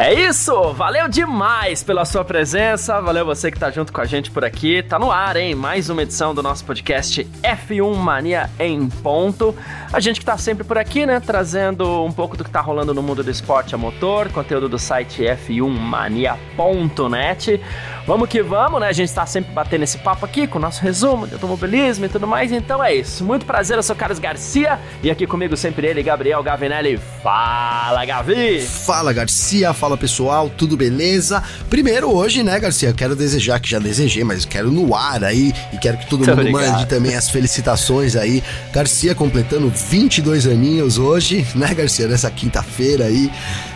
É isso! Valeu demais pela sua presença, valeu você que tá junto com a gente por aqui. Tá no ar, hein? Mais uma edição do nosso podcast F1 Mania em ponto. A gente que tá sempre por aqui, né? Trazendo um pouco do que tá rolando no mundo do esporte a motor, conteúdo do site f1mania.net. Vamos que vamos, né? A gente tá sempre batendo esse papo aqui com o nosso resumo de automobilismo e tudo mais. Então é isso. Muito prazer, eu sou Carlos Garcia e aqui comigo sempre ele, Gabriel Gavinelli. Fala, Gavi! Fala, Garcia! Fala, pessoal! Tudo beleza? Primeiro, hoje, né, Garcia? Eu quero desejar, que já desejei, mas quero no ar aí e quero que todo Muito mundo obrigado. mande também as felicitações aí. Garcia completando 22 aninhos hoje, né, Garcia? Nessa quinta-feira aí.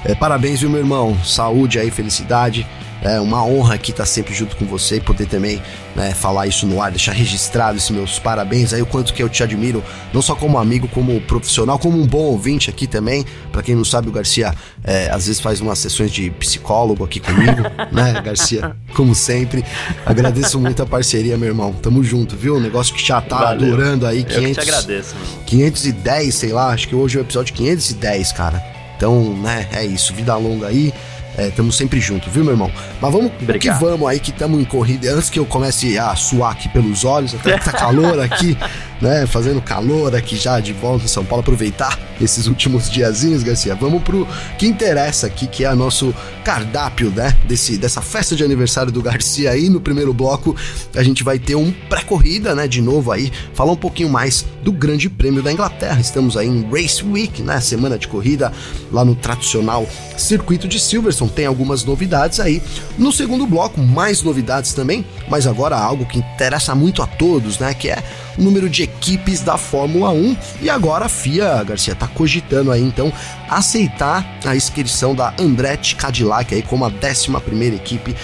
É, parabéns, viu, meu irmão? Saúde aí, felicidade. É uma honra aqui estar sempre junto com você e poder também né, falar isso no ar, deixar registrado esses meus parabéns aí, o quanto que eu te admiro, não só como amigo, como profissional, como um bom ouvinte aqui também. Pra quem não sabe, o Garcia é, às vezes faz umas sessões de psicólogo aqui comigo, né, Garcia? Como sempre. Agradeço muito a parceria, meu irmão. Tamo junto, viu? Um negócio que já tá Valeu. durando aí Eu que 500, te agradeço, mano. 510, sei lá, acho que hoje é o episódio 510, cara. Então, né, é isso, vida longa aí. Estamos sempre juntos, viu, meu irmão? Mas vamos Obrigado. que vamos aí, que estamos em corrida. Antes que eu comece a suar aqui pelos olhos, até que tá calor aqui, né? Fazendo calor aqui já de volta em São Paulo, aproveitar esses últimos diazinhos, Garcia. Vamos pro que interessa aqui, que é nosso cardápio, né? Desse, dessa festa de aniversário do Garcia aí. No primeiro bloco, a gente vai ter um pré-corrida, né? De novo aí, falar um pouquinho mais do Grande Prêmio da Inglaterra. Estamos aí em Race Week, né? Semana de corrida lá no tradicional circuito de Silverstone. Tem algumas novidades aí. No segundo bloco, mais novidades também, mas agora algo que interessa muito a todos, né? Que é o número de equipes da Fórmula 1. E agora a FIA, Garcia, tá cogitando aí então aceitar a inscrição da Andretti Cadillac aí como a 11 primeira equipe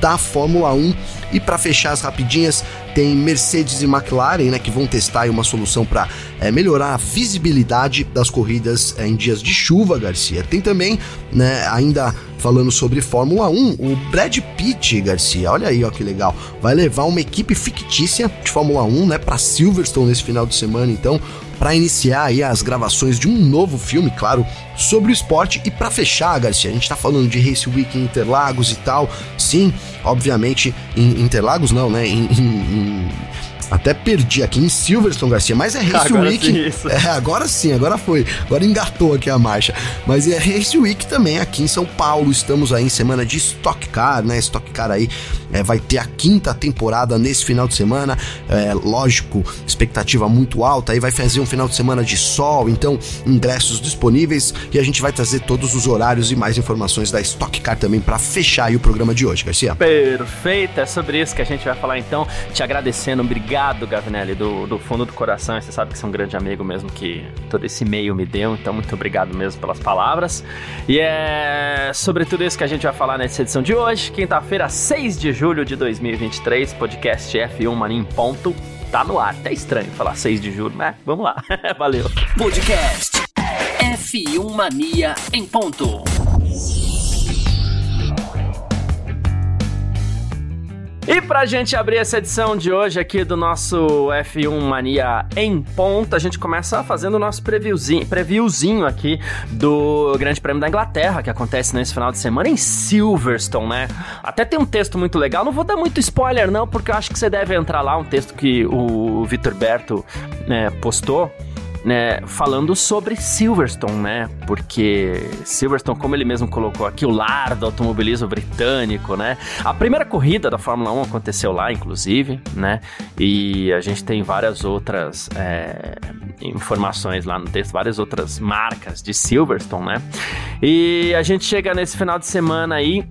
da Fórmula 1. E para fechar as rapidinhas, tem Mercedes e McLaren, né, que vão testar uma solução para melhorar a visibilidade das corridas eh, em dias de chuva, Garcia. Tem também, né, ainda falando sobre Fórmula 1, o Brad Pitt, Garcia, olha aí, ó que legal, vai levar uma equipe fictícia de Fórmula 1, né, para Silverstone nesse final de semana, então, para iniciar aí as gravações de um novo filme, claro, sobre o esporte e para fechar, Garcia, a gente tá falando de Race Week em Interlagos e tal. Sim, obviamente em Interlagos não, né? Em- em- até perdi aqui em Silverstone, Garcia, mas é Race Agora Week. sim, isso. É, agora sim, agora foi. Agora engatou aqui a marcha. Mas é Race Week também aqui em São Paulo. Estamos aí em semana de Stock Car, né? Stock Car aí é, vai ter a quinta temporada nesse final de semana. É, lógico, expectativa muito alta. Aí vai fazer um final de semana de sol, então ingressos disponíveis e a gente vai trazer todos os horários e mais informações da Stock Car também para fechar aí o programa de hoje, Garcia. Perfeito, é sobre isso que a gente vai falar então. Te agradecendo, obrigado, Gavinelli, do, do fundo do coração. Você sabe que você é um grande amigo mesmo que todo esse e-mail me deu, então muito obrigado mesmo pelas palavras. E é sobre tudo isso que a gente vai falar nessa edição de hoje, quinta-feira, 6 de julho de 2023, podcast F1 Mania em ponto. Tá no ar, até estranho falar 6 de julho, né? Vamos lá, valeu. Podcast F1 Mania em ponto. E pra gente abrir essa edição de hoje aqui do nosso F1 Mania em ponta, a gente começa fazendo o nosso previewzinho, previewzinho aqui do Grande Prêmio da Inglaterra, que acontece nesse final de semana em Silverstone, né? Até tem um texto muito legal, não vou dar muito spoiler não, porque eu acho que você deve entrar lá, um texto que o Vitor Berto né, postou, né, falando sobre Silverstone, né? Porque Silverstone, como ele mesmo colocou aqui, o lar do automobilismo britânico, né? A primeira corrida da Fórmula 1 aconteceu lá, inclusive, né? E a gente tem várias outras é, informações lá no texto, várias outras marcas de Silverstone, né? E a gente chega nesse final de semana aí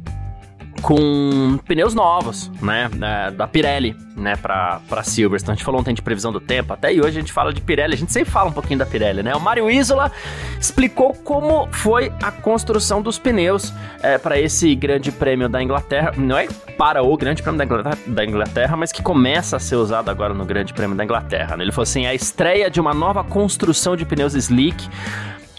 com pneus novos, né, da Pirelli, né, pra, pra Silverstone. A gente falou ontem de previsão do tempo, até e hoje a gente fala de Pirelli, a gente sempre fala um pouquinho da Pirelli, né. O Mário Isola explicou como foi a construção dos pneus é, para esse grande prêmio da Inglaterra, não é para o grande prêmio da Inglaterra, da Inglaterra, mas que começa a ser usado agora no grande prêmio da Inglaterra. Né? Ele falou assim, a estreia de uma nova construção de pneus slick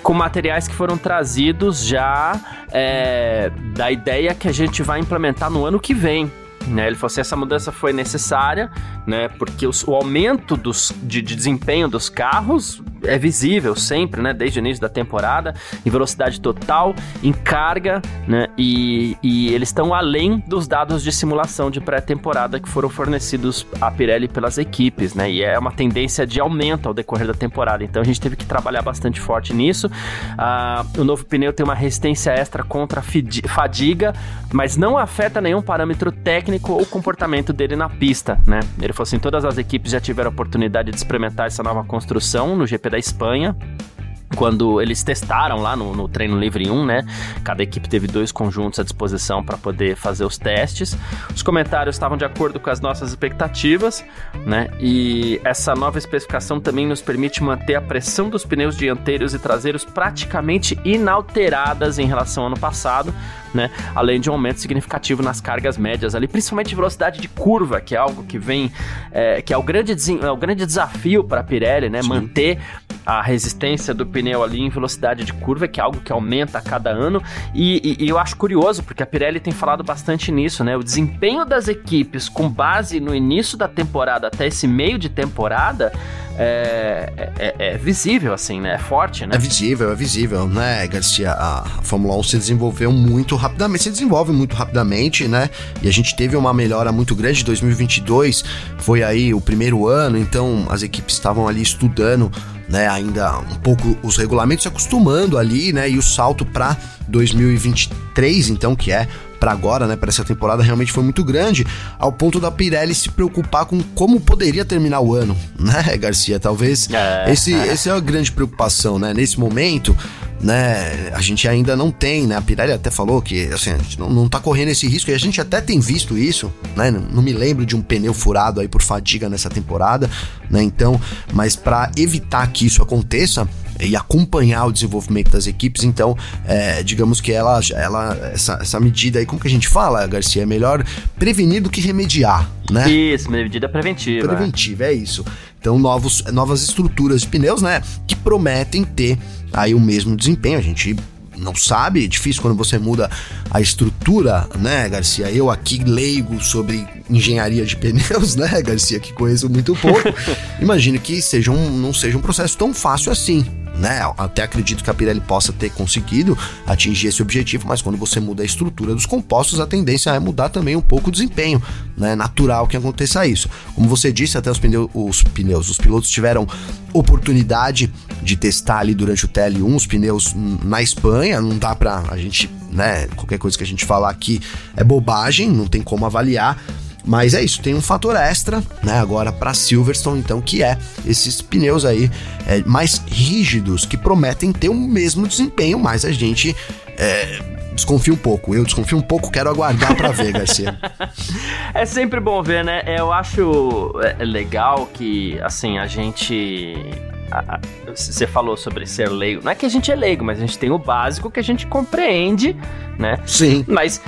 com materiais que foram trazidos já é, da ideia que a gente vai implementar no ano que vem. Né? Ele falou assim, essa mudança foi necessária, né? Porque os, o aumento dos, de, de, desempenho dos carros é visível sempre, né? Desde o início da temporada, em velocidade total, em carga, né? E, e eles estão além dos dados de simulação de pré-temporada que foram fornecidos à Pirelli pelas equipes, né? E é uma tendência de aumento ao decorrer da temporada. Então a gente teve que trabalhar bastante forte nisso. Ah, o novo pneu tem uma resistência extra contra fadiga, mas não afeta nenhum parâmetro técnico ou comportamento dele na pista, né? Ele falou assim: todas as equipes já tiveram a oportunidade de experimentar essa nova construção no GP da Espanha quando eles testaram lá no, no, treino livre 1, né? Cada equipe teve dois conjuntos à disposição para poder fazer os testes. Os comentários estavam de acordo com as nossas expectativas, né? E essa nova especificação também nos permite manter a pressão dos pneus dianteiros e traseiros praticamente inalteradas em relação ao ano passado, né? Além de um aumento significativo nas cargas médias ali, principalmente velocidade de curva, que é algo que vem, é, que é o grande, é o grande desafio para a Pirelli, né? Sim. Manter a resistência do pneu ali em velocidade de curva, que é algo que aumenta a cada ano. E, e, e, eu acho curioso, porque a Pirelli tem falado bastante nisso, né? O desempenho das equipes com base no início da temporada até esse meio de temporada é, é, é, visível, assim, né? É forte, né? É visível, é visível, né, Garcia? A Fórmula 1 se desenvolveu muito rapidamente, se desenvolve muito rapidamente, né? E a gente teve uma melhora muito grande. 2022 foi aí o primeiro ano, então as equipes estavam ali estudando né, ainda um pouco os regulamentos, se acostumando ali, né, e o salto para 2023, então, que é para agora, né, para essa temporada, realmente foi muito grande, ao ponto da Pirelli se preocupar com como poderia terminar o ano, né, Garcia? Talvez é, esse, é. essa é a grande preocupação, né? Nesse momento, né, a gente ainda não tem, né? A Pirelli até falou que assim, a gente não, não tá correndo esse risco, e a gente até tem visto isso, né? Não, não me lembro de um pneu furado aí por fadiga nessa temporada, né? Então, mas para evitar que isso aconteça, e acompanhar o desenvolvimento das equipes. Então, é, digamos que ela, ela essa, essa medida aí, como que a gente fala, Garcia? É melhor prevenir do que remediar, né? Isso, medida preventiva. Preventiva, é isso. Então, novos, novas estruturas de pneus, né? Que prometem ter aí o mesmo desempenho. A gente não sabe, é difícil quando você muda a estrutura, né, Garcia? Eu aqui leigo sobre engenharia de pneus, né, Garcia, que conheço muito pouco. Imagino que seja um, não seja um processo tão fácil assim, né? Até acredito que a Pirelli possa ter conseguido atingir esse objetivo, mas quando você muda a estrutura dos compostos, a tendência é mudar também um pouco o desempenho, né? Natural que aconteça isso. Como você disse, até os pneus, os pneus, os pilotos tiveram oportunidade de testar ali durante o TL1 os pneus na Espanha, não dá pra a gente, né, qualquer coisa que a gente falar aqui é bobagem, não tem como avaliar. Mas é isso, tem um fator extra, né, agora para Silverstone, então, que é esses pneus aí é, mais rígidos, que prometem ter o mesmo desempenho, mas a gente é, desconfia um pouco. Eu desconfio um pouco, quero aguardar para ver, Garcia. é sempre bom ver, né? Eu acho é, legal que, assim, a gente você falou sobre ser leigo. Não é que a gente é leigo, mas a gente tem o básico que a gente compreende, né? Sim. Mas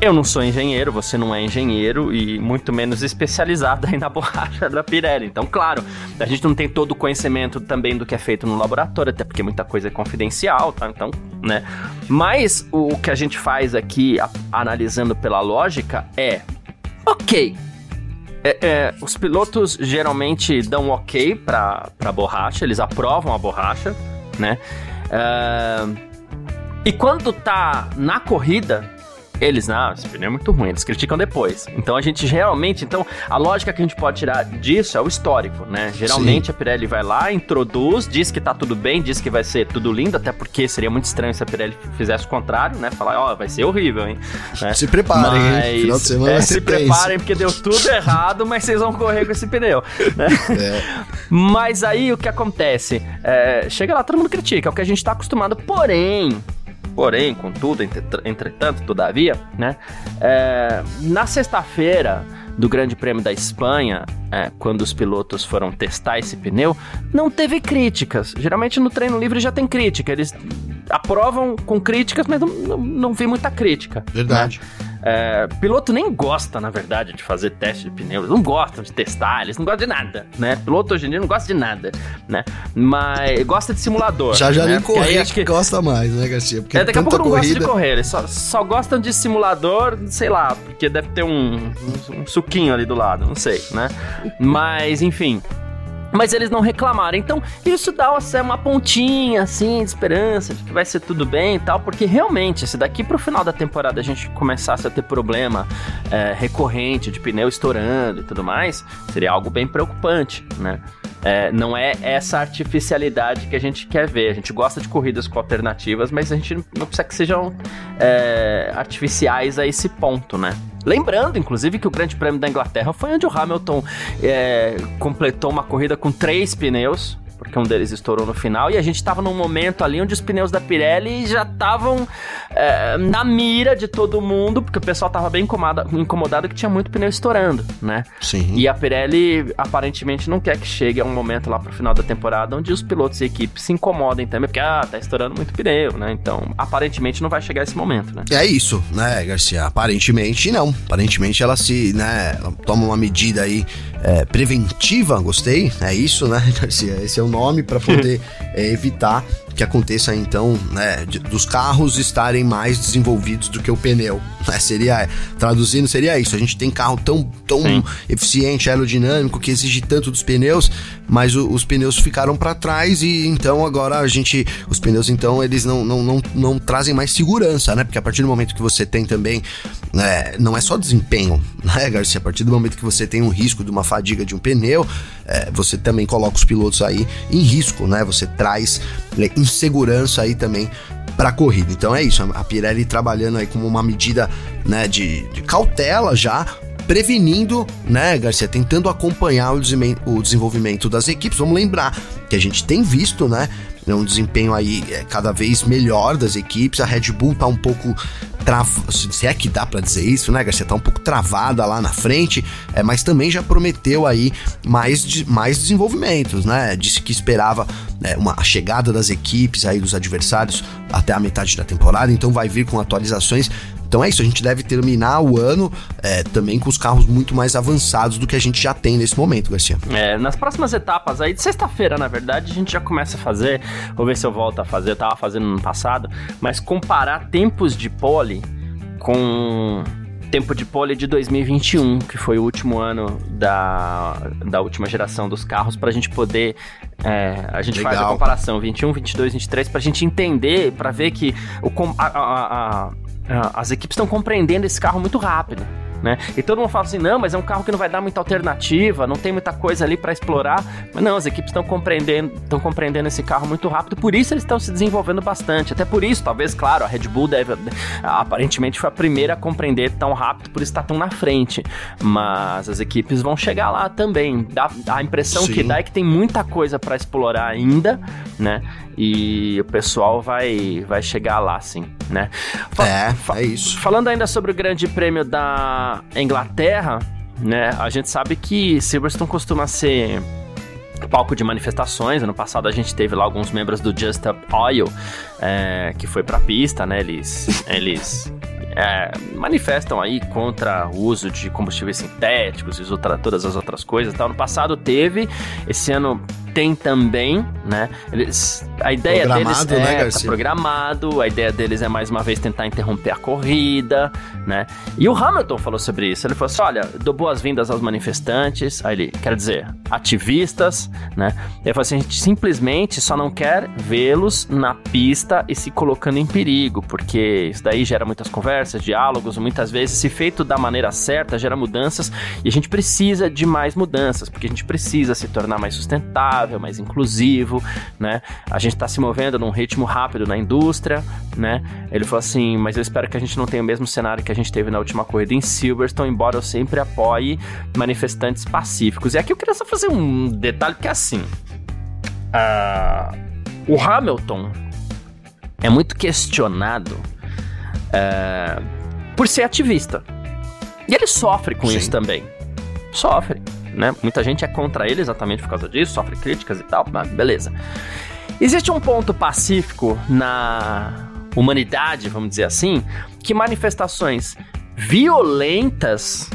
eu não sou engenheiro, você não é engenheiro e muito menos especializado aí na borracha da Pirelli. Então, claro, a gente não tem todo o conhecimento também do que é feito no laboratório, até porque muita coisa é confidencial, tá? Então, né? Mas o que a gente faz aqui, a, analisando pela lógica, é: ok, é, é, os pilotos geralmente dão ok para a borracha, eles aprovam a borracha, né? Uh, e quando tá na corrida, eles, não, esse pneu é muito ruim, eles criticam depois. Então a gente realmente, então a lógica que a gente pode tirar disso é o histórico, né? Geralmente Sim. a Pirelli vai lá, introduz, diz que tá tudo bem, diz que vai ser tudo lindo, até porque seria muito estranho se a Pirelli fizesse o contrário, né? Falar, ó, oh, vai ser horrível, hein? Né? Se preparem, mas, hein? Final de semana é, se preparem porque deu tudo errado, mas vocês vão correr com esse pneu, né? É. Mas aí o que acontece? É, chega lá, todo mundo critica, é o que a gente tá acostumado, porém, Porém, contudo, entretanto, todavia, né? É, na sexta-feira do Grande Prêmio da Espanha, é, quando os pilotos foram testar esse pneu, não teve críticas. Geralmente no treino livre já tem crítica. Eles aprovam com críticas, mas não, não, não vi muita crítica. Verdade. Né? É, piloto nem gosta, na verdade, de fazer teste de pneus. Eles não gostam de testar, eles não gostam de nada, né? Piloto hoje em dia não gosta de nada, né? Mas gosta de simulador. Já já né? nem correr acho que gosta mais, né, Garcia? Porque é, daqui a pouco não corrida... gosta de correr, eles só, só gostam de simulador, sei lá, porque deve ter um, um, um suquinho ali do lado, não sei, né? Mas, enfim mas eles não reclamaram. Então, isso dá uma pontinha, assim, de esperança, de que vai ser tudo bem e tal, porque realmente, se daqui pro final da temporada a gente começasse a ter problema é, recorrente de pneu estourando e tudo mais, seria algo bem preocupante, né? É, não é essa artificialidade que a gente quer ver. A gente gosta de corridas com alternativas, mas a gente não precisa que sejam é, artificiais a esse ponto, né? Lembrando, inclusive, que o Grande Prêmio da Inglaterra foi onde o Hamilton é, completou uma corrida com três pneus porque um deles estourou no final, e a gente estava num momento ali onde os pneus da Pirelli já estavam é, na mira de todo mundo, porque o pessoal estava bem incomodado, incomodado que tinha muito pneu estourando, né? Sim. E a Pirelli aparentemente não quer que chegue a um momento lá pro final da temporada onde os pilotos e equipes se incomodem também, porque, ah, tá estourando muito pneu, né? Então, aparentemente não vai chegar esse momento, né? É isso, né, Garcia? Aparentemente não. Aparentemente ela se, né, ela toma uma medida aí é, preventiva, gostei, é isso, né, Garcia? Esse é o nome para poder é, evitar que aconteça então, né, de, dos carros estarem mais desenvolvidos do que o pneu. Né? Seria, traduzindo, seria isso. A gente tem carro tão, tão eficiente, aerodinâmico, que exige tanto dos pneus, mas o, os pneus ficaram para trás e então agora a gente, os pneus então eles não, não, não, não trazem mais segurança, né? Porque a partir do momento que você tem também, né, não é só desempenho, né, Garcia? A partir do momento que você tem um risco de uma fadiga de um pneu, é, você também coloca os pilotos aí em risco, né? Você traz insegurança aí também para a corrida. Então é isso, a Pirelli trabalhando aí como uma medida né, de, de cautela já prevenindo, né, Garcia, tentando acompanhar o, o desenvolvimento das equipes. Vamos lembrar que a gente tem visto, né, um desempenho aí é, cada vez melhor das equipes. A Red Bull tá um pouco travada, se é que dá para dizer isso, né, Garcia? Tá um pouco travada lá na frente, é, mas também já prometeu aí mais, de, mais desenvolvimentos, né? Disse que esperava é, uma a chegada das equipes aí dos adversários até a metade da temporada, então vai vir com atualizações então é isso, a gente deve terminar o ano é, também com os carros muito mais avançados do que a gente já tem nesse momento, Garcia. É, nas próximas etapas aí, de sexta-feira, na verdade, a gente já começa a fazer, vou ver se eu volto a fazer, eu tava fazendo no passado, mas comparar tempos de pole com tempo de pole de 2021, que foi o último ano da, da última geração dos carros, para a gente poder. É, a gente Legal. faz a comparação 21, 22, 23, para a gente entender, para ver que o, a, a, a as equipes estão compreendendo esse carro muito rápido. Né? E todo mundo fala assim: não, mas é um carro que não vai dar muita alternativa, não tem muita coisa ali para explorar. Mas não, as equipes estão compreendendo, estão compreendendo esse carro muito rápido, por isso eles estão se desenvolvendo bastante. Até por isso, talvez, claro, a Red Bull deve aparentemente foi a primeira a compreender tão rápido, por isso está tão na frente. Mas as equipes vão chegar lá também. Dá, a impressão Sim. que dá é que tem muita coisa para explorar ainda, né? E o pessoal vai, vai chegar lá, sim, né? Fa é, é isso. Falando ainda sobre o Grande Prêmio da Inglaterra, né? A gente sabe que Silverstone costuma ser palco de manifestações. Ano passado a gente teve lá alguns membros do Just Up Oil é, que foi pra pista, né? Eles, eles é, manifestam aí contra o uso de combustíveis sintéticos e todas as outras coisas. Então, no passado teve, esse ano tem também, né? Eles, a ideia programado, deles é né, tá programado, a ideia deles é mais uma vez tentar interromper a corrida, né? E o Hamilton falou sobre isso. Ele falou assim: olha, dou boas-vindas aos manifestantes, aí ele quer dizer, ativistas, né? Ele falou assim: a gente simplesmente só não quer vê-los na pista e se colocando em perigo, porque isso daí gera muitas conversas, diálogos, muitas vezes, se feito da maneira certa, gera mudanças e a gente precisa de mais mudanças, porque a gente precisa se tornar mais sustentável sustentável, mais inclusivo, né? A gente está se movendo num ritmo rápido na indústria, né? Ele falou assim, mas eu espero que a gente não tenha o mesmo cenário que a gente teve na última corrida em Silverstone, embora eu sempre apoie manifestantes pacíficos. E aqui eu queria só fazer um detalhe, que é assim, uh, o Hamilton é muito questionado é, por ser ativista. E ele sofre com Sim. isso também. Sofre, né? Muita gente é contra ele exatamente por causa disso, sofre críticas e tal, mas beleza. Existe um ponto pacífico na humanidade, vamos dizer assim, que manifestações violentas,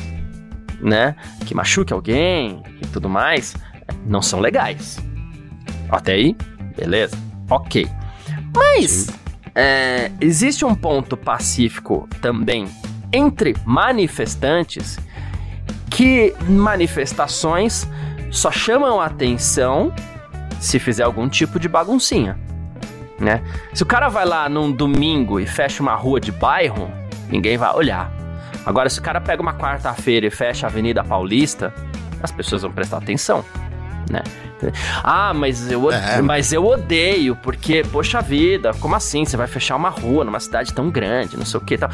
né, que machuque alguém e tudo mais, não são legais. Até aí, beleza, ok. Mas é, existe um ponto pacífico também entre manifestantes que manifestações só chamam atenção se fizer algum tipo de baguncinha, né? Se o cara vai lá num domingo e fecha uma rua de bairro, ninguém vai olhar. Agora, se o cara pega uma quarta-feira e fecha a Avenida Paulista, as pessoas vão prestar atenção, né? Ah, mas eu, é. mas eu odeio, porque, poxa vida, como assim? Você vai fechar uma rua numa cidade tão grande, não sei o que tal.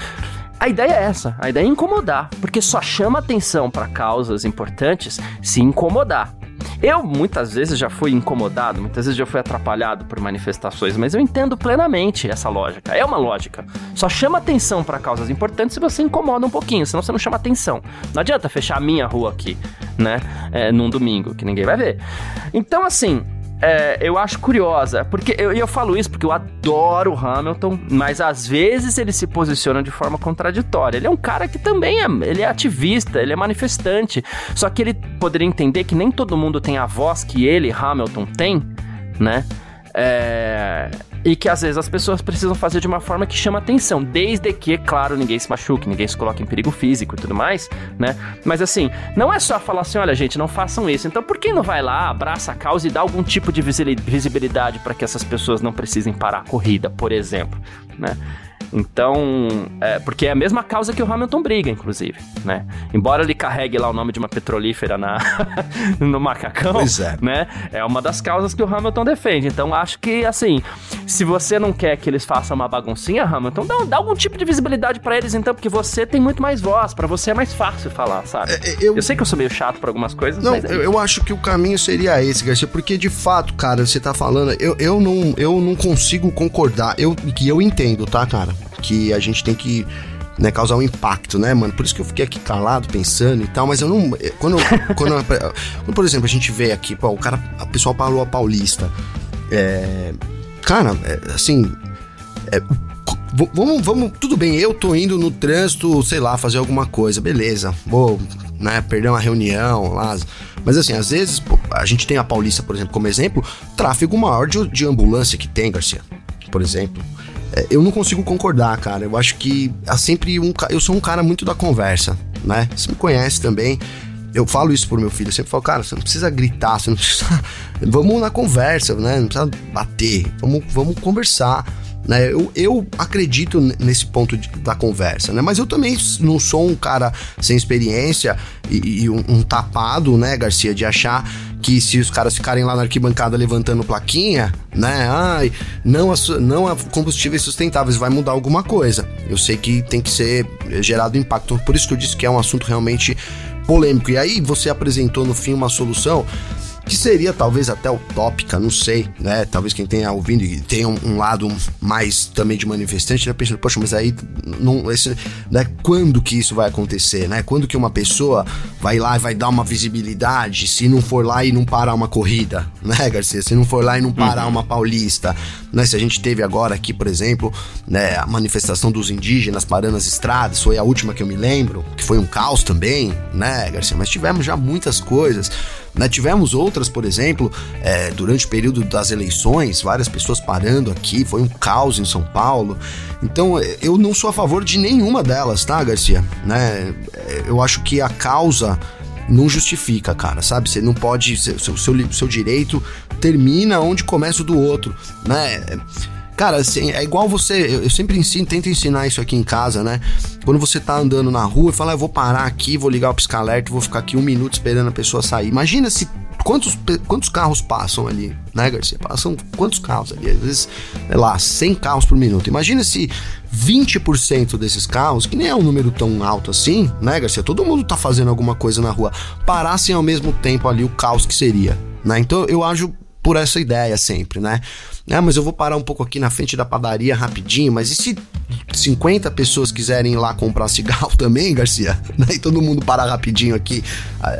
A ideia é essa, a ideia é incomodar, porque só chama atenção para causas importantes se incomodar. Eu muitas vezes já fui incomodado, muitas vezes já fui atrapalhado por manifestações, mas eu entendo plenamente essa lógica. É uma lógica. Só chama atenção para causas importantes se você incomoda um pouquinho, senão você não chama atenção. Não adianta fechar a minha rua aqui, né? É, num domingo, que ninguém vai ver. Então, assim, é, eu acho curiosa, porque eu, eu falo isso porque eu adoro o Hamilton, mas às vezes ele se posiciona de forma contraditória. Ele é um cara que também é, ele é ativista, ele é manifestante, só que ele poderia entender que nem todo mundo tem a voz que ele, Hamilton, tem, né? É, e que às vezes as pessoas precisam fazer de uma forma que chama atenção, desde que, claro, ninguém se machuque, ninguém se coloque em perigo físico e tudo mais, né? Mas assim, não é só falar assim, olha, gente, não façam isso. Então, por que não vai lá, abraça a causa e dá algum tipo de visibilidade para que essas pessoas não precisem parar a corrida, por exemplo, né? Então, é, porque é a mesma causa que o Hamilton briga, inclusive, né? Embora ele carregue lá o nome de uma petrolífera na, no macacão, pois é. né? É uma das causas que o Hamilton defende. Então, acho que, assim, se você não quer que eles façam uma baguncinha, Hamilton, dá, dá algum tipo de visibilidade para eles, então, porque você tem muito mais voz, para você é mais fácil falar, sabe? É, é, eu... eu... sei que eu sou meio chato para algumas coisas, não, mas... É eu, eu acho que o caminho seria esse, Garcia, porque, de fato, cara, você tá falando, eu, eu, não, eu não consigo concordar, eu, que eu entendo, tá, cara? Que a gente tem que né, causar um impacto, né, mano? Por isso que eu fiquei aqui calado, pensando e tal, mas eu não. Eh, quando, quando, quando por exemplo, a gente vê aqui, pô, o cara, o pessoal falou a Paulista. É, cara, é, assim. É, vamos, vamos. Tudo bem, eu tô indo no trânsito, sei lá, fazer alguma coisa, beleza. Vou, né, perder uma reunião lá. Mas assim, às vezes, pô, a gente tem a Paulista, por exemplo, como exemplo, tráfego maior de, de ambulância que tem, Garcia. Por exemplo. É, eu não consigo concordar, cara. Eu acho que há sempre um. Eu sou um cara muito da conversa, né? Você me conhece também. Eu falo isso pro meu filho. Eu sempre falo, cara, você não precisa gritar, você não precisa. vamos na conversa, né? Não precisa bater. Vamos, vamos conversar. Né? Eu, eu acredito nesse ponto de, da conversa, né? Mas eu também não sou um cara sem experiência e, e um, um, tapado, né, Garcia, de achar que se os caras ficarem lá na arquibancada levantando plaquinha, né, ai, não a, não a combustíveis sustentáveis vai mudar alguma coisa. Eu sei que tem que ser gerado impacto. Por isso que eu disse que é um assunto realmente polêmico. E aí você apresentou no fim uma solução que seria talvez até utópica, não sei, né? Talvez quem tenha ouvindo e tenha um, um, lado mais também de manifestante, né? Pensando, poxa, mas aí não, esse, né? quando que isso vai acontecer, né? Quando que uma pessoa vai lá e vai dar uma visibilidade se não for lá e não parar uma corrida, né, Garcia? Se não for lá e não parar uhum. uma paulista, né? Se a gente teve agora aqui, por exemplo, né, a manifestação dos indígenas parando as estradas, foi a última que eu me lembro, que foi um caos também, né, Garcia? Mas tivemos já muitas coisas. Né? Tivemos outras, por exemplo, é, durante o período das eleições, várias pessoas parando aqui, foi um caos em São Paulo. Então, eu não sou a favor de nenhuma delas, tá, Garcia? Né? Eu acho que a causa não justifica, cara, sabe? Você não pode. Seu, seu, seu direito termina onde começa o do outro, né? Cara, assim, é igual você. Eu, sempre ensino, tento ensinar isso aqui em casa, né? Quando você tá andando na rua e fala, ah, eu vou parar aqui, vou ligar o pisca-alerta, vou ficar aqui um minuto esperando a pessoa sair. Imagina se. Quantos, quantos carros passam ali, né, Garcia? Passam quantos carros ali? Às vezes, sei lá, 100 carros por minuto. Imagina se 20% desses carros, que nem é um número tão alto assim, né, Garcia? Todo mundo tá fazendo alguma coisa na rua, parassem ao mesmo tempo ali o caos que seria, né? Então eu acho por essa ideia sempre, né? Ah, mas eu vou parar um pouco aqui na frente da padaria rapidinho, mas e se 50 pessoas quiserem ir lá comprar cigarro também, Garcia? E todo mundo parar rapidinho aqui,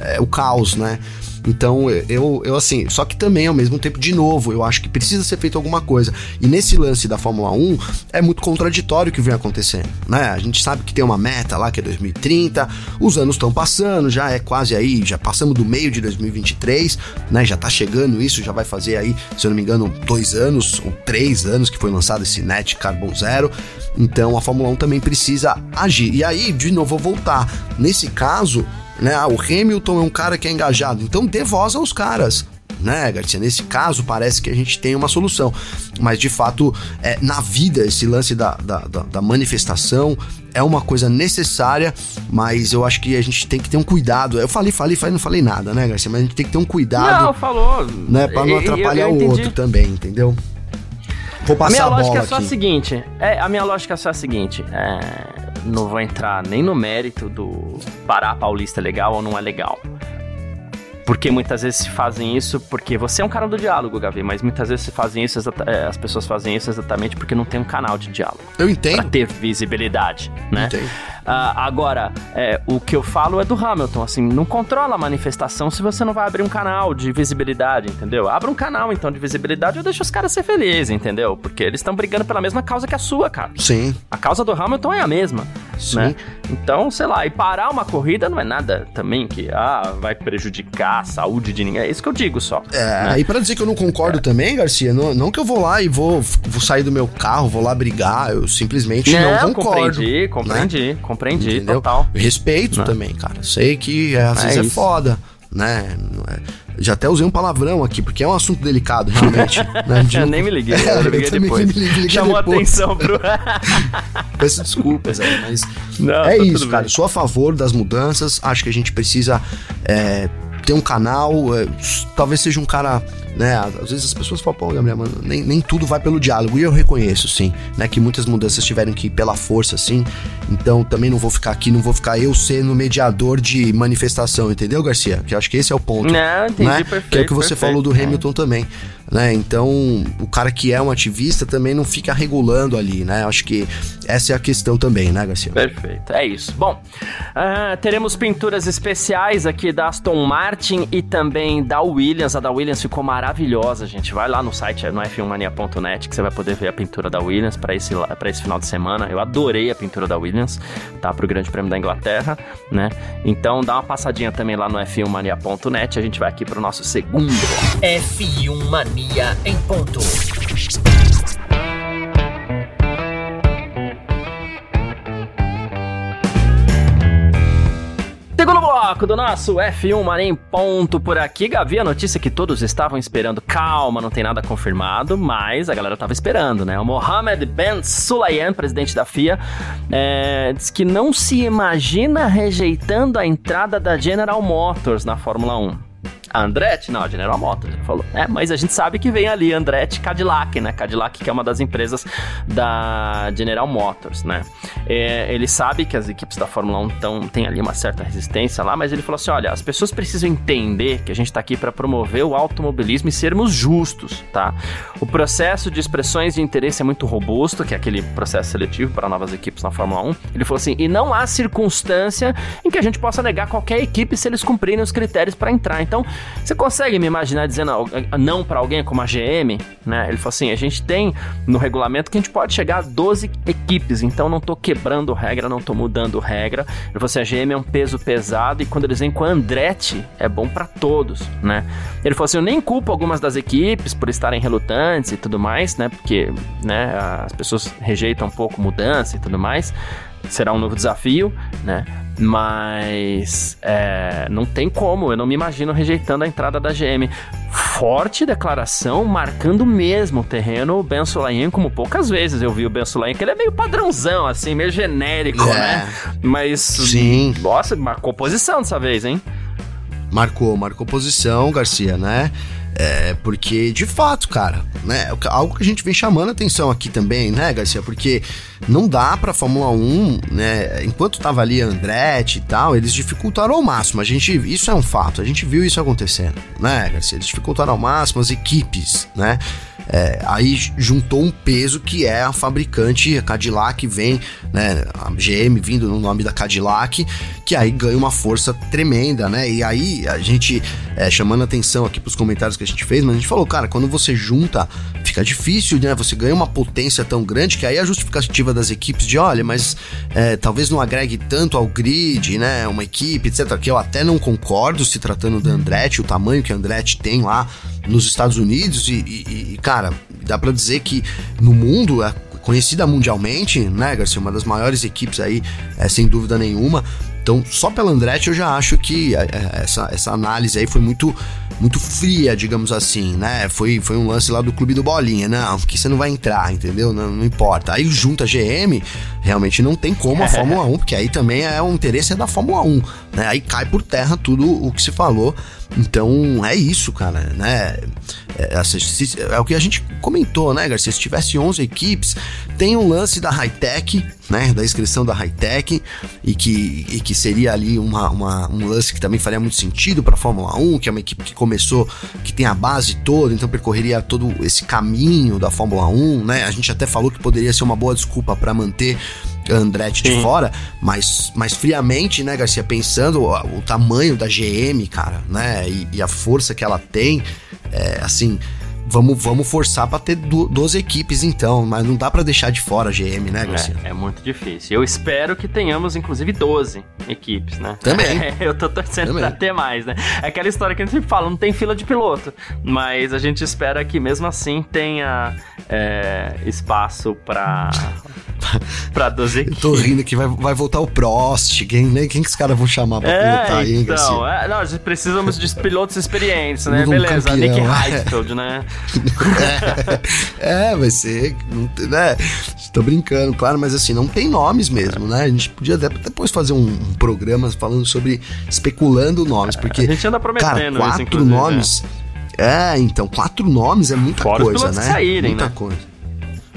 é o caos, né? Então, eu, eu assim, só que também ao mesmo tempo, de novo, eu acho que precisa ser feito alguma coisa. E nesse lance da Fórmula 1, é muito contraditório o que vem acontecendo, né? A gente sabe que tem uma meta lá que é 2030, os anos estão passando, já é quase aí, já passamos do meio de 2023, né? Já tá chegando isso, já vai fazer aí, se eu não me engano, dois anos ou três anos que foi lançado esse Net Carbon Zero. Então a Fórmula 1 também precisa agir. E aí, de novo, vou voltar. Nesse caso, né? Ah, o Hamilton é um cara que é engajado, então dê voz aos caras. Né, Garcia? Nesse caso, parece que a gente tem uma solução. Mas, de fato, é, na vida, esse lance da, da, da, da manifestação é uma coisa necessária, mas eu acho que a gente tem que ter um cuidado. Eu falei, falei, falei, não falei nada, né, Garcia? Mas a gente tem que ter um cuidado. Não, falou. Né, pra não atrapalhar eu, eu o outro também, entendeu? Vou passar a minha a lógica é só aqui. a seguinte. É, a minha lógica é só a seguinte. É não vou entrar nem no mérito do parar paulista legal ou não é legal. Porque muitas vezes se fazem isso porque você é um cara do diálogo, Gavi, mas muitas vezes se fazem isso, é, as pessoas fazem isso exatamente porque não tem um canal de diálogo. Eu entendo. Pra ter visibilidade, né? Entendo. Uh, agora, é, o que eu falo é do Hamilton, assim, não controla a manifestação se você não vai abrir um canal de visibilidade, entendeu? Abra um canal, então, de visibilidade e deixa os caras ser felizes, entendeu? Porque eles estão brigando pela mesma causa que a sua, cara. Sim. A causa do Hamilton é a mesma, Sim. né? Então, sei lá, e parar uma corrida não é nada também que, ah, vai prejudicar a saúde de ninguém. É isso que eu digo só. É, né? e pra dizer que eu não concordo é. também, Garcia, não, não que eu vou lá e vou, vou sair do meu carro, vou lá brigar, eu simplesmente não, não concordo. Compreendi, compreendi, né? compreendi, Entendeu? total. Respeito Não. também, cara. Sei que é, às é vezes é, é foda, né? É... Já até usei um palavrão aqui, porque é um assunto delicado, realmente. né? De... Eu nem me liguei, é, eu liguei depois. Me liguei Chamou depois. atenção pro... Peço desculpas, aí, mas Não, é tá isso, cara. Bem. Sou a favor das mudanças, acho que a gente precisa é, ter um canal, é, talvez seja um cara né? Às vezes as pessoas falam, pô, Gabriel, mano, nem, nem tudo vai pelo diálogo. E eu reconheço, sim, né? Que muitas mudanças tiveram que ir pela força, assim. Então também não vou ficar aqui, não vou ficar eu sendo mediador de manifestação, entendeu, Garcia? Que eu acho que esse é o ponto. Não, entendi, né? perfeito. Que é o que você perfeito, falou do Hamilton é. também. Né? Então, o cara que é um ativista também não fica regulando ali, né? Acho que essa é a questão também, né, Garcia? Perfeito, é isso. Bom, uh, teremos pinturas especiais aqui da Aston Martin e também da Williams. A da Williams ficou maravilhosa maravilhosa, gente. Vai lá no site, é no f1mania.net, que você vai poder ver a pintura da Williams para esse, pra esse final de semana. Eu adorei a pintura da Williams, tá? Pro Grande Prêmio da Inglaterra, né? Então dá uma passadinha também lá no f1mania.net. A gente vai aqui pro nosso segundo. F1 Mania em ponto. Segundo bloco do nosso F1 Marim ponto por aqui. Gavi, a notícia que todos estavam esperando. Calma, não tem nada confirmado, mas a galera tava esperando, né? O Mohamed Ben Sulayem, presidente da FIA, é, diz que não se imagina rejeitando a entrada da General Motors na Fórmula 1. A Andretti? Não, a General Motors, ele falou. É, mas a gente sabe que vem ali Andretti Cadillac, né? Cadillac que é uma das empresas da General Motors, né? É, ele sabe que as equipes da Fórmula 1 tão, tem ali uma certa resistência lá, mas ele falou assim, olha, as pessoas precisam entender que a gente tá aqui para promover o automobilismo e sermos justos, tá? O processo de expressões de interesse é muito robusto, que é aquele processo seletivo para novas equipes na Fórmula 1. Ele falou assim, e não há circunstância em que a gente possa negar qualquer equipe se eles cumprirem os critérios para entrar. Então, você consegue me imaginar dizendo não para alguém como a GM, né? Ele falou assim: a gente tem no regulamento que a gente pode chegar a 12 equipes, então não tô quebrando regra, não tô mudando regra. Ele falou assim: a GM é um peso pesado e quando eles vêm com a Andretti, é bom para todos, né? Ele falou assim: eu nem culpo algumas das equipes por estarem relutantes e tudo mais, né? Porque, né, as pessoas rejeitam um pouco mudança e tudo mais será um novo desafio, né? Mas é, não tem como, eu não me imagino rejeitando a entrada da GM. Forte declaração, marcando mesmo o terreno o Ben Solain, como poucas vezes eu vi o Ben Solain, que ele é meio padrãozão, assim, meio genérico, é. né? Mas, Sim. nossa, marcou posição dessa vez, hein? Marcou, marcou posição, Garcia, né? É, porque, de fato, cara, né? Algo que a gente vem chamando atenção aqui também, né, Garcia? Porque não dá pra Fórmula 1, né? Enquanto tava ali Andretti e tal, eles dificultaram ao máximo. A gente, isso é um fato, a gente viu isso acontecendo, né, Garcia? Eles dificultaram ao máximo as equipes, né? É, aí juntou um peso que é a fabricante, a Cadillac vem, né, a GM vindo no nome da Cadillac, que aí ganha uma força tremenda, né? E aí a gente é, chamando atenção aqui pros comentários que a gente fez, mas a gente falou, cara, quando você junta, fica difícil, né? Você ganha uma potência tão grande que aí a justificativa das equipes de, olha, mas é, talvez não agregue tanto ao grid, né? Uma equipe, etc. Que eu até não concordo se tratando da Andretti, o tamanho que a Andretti tem lá nos Estados Unidos e, e, e cara, dá para dizer que no mundo é conhecida mundialmente, né, Garcia, uma das maiores equipes aí, é, sem dúvida nenhuma. Então, só pela Andretti eu já acho que é, é, essa, essa análise aí foi muito muito fria, digamos assim, né? Foi, foi um lance lá do clube do Bolinha, não, porque você não vai entrar, entendeu? Não, não importa. Aí junta a GM, realmente não tem como a Fórmula 1, porque aí também é o interesse é da Fórmula 1, né? Aí cai por terra tudo o que se falou. Então é isso, cara, né? É, é, o que a gente comentou, né, Garcia? Se tivesse 11 equipes, tem um lance da high-tech, né? Da inscrição da high-tech, e que, e que seria ali uma, uma, um lance que também faria muito sentido para a Fórmula 1, que é uma equipe que começou, que tem a base toda, então percorreria todo esse caminho da Fórmula 1, né? A gente até falou que poderia ser uma boa desculpa para manter Andretti de fora, mas, mas friamente, né, Garcia, pensando o, o tamanho da GM, cara, né, e, e, a força que ela tem, é, assim, vamos, vamos forçar para ter 12 equipes então, mas não dá para deixar de fora a GM, né, Garcia? É, é, muito difícil. Eu espero que tenhamos, inclusive, 12 equipes, né? Também. É, eu tô torcendo Também. pra ter mais, né? É aquela história que a gente sempre fala, não tem fila de piloto, mas a gente espera que mesmo assim tenha é, espaço para pra 12 equipes. Tô rindo que vai, vai voltar o Prost. Quem, né? Quem que os caras vão chamar pra é, pilotar aí, Então, é, não, precisamos de pilotos experientes, né? Um Beleza, campeão, Nick é. Heidfeld, né? é, vai ser. Né? Tô brincando, claro, mas assim, não tem nomes mesmo, né? A gente podia até depois fazer um, um programa falando sobre especulando nomes, porque. A gente anda prometendo cara, quatro isso, nomes. É. é. então, quatro nomes é muita Fora coisa, né? Saírem, muita né? coisa.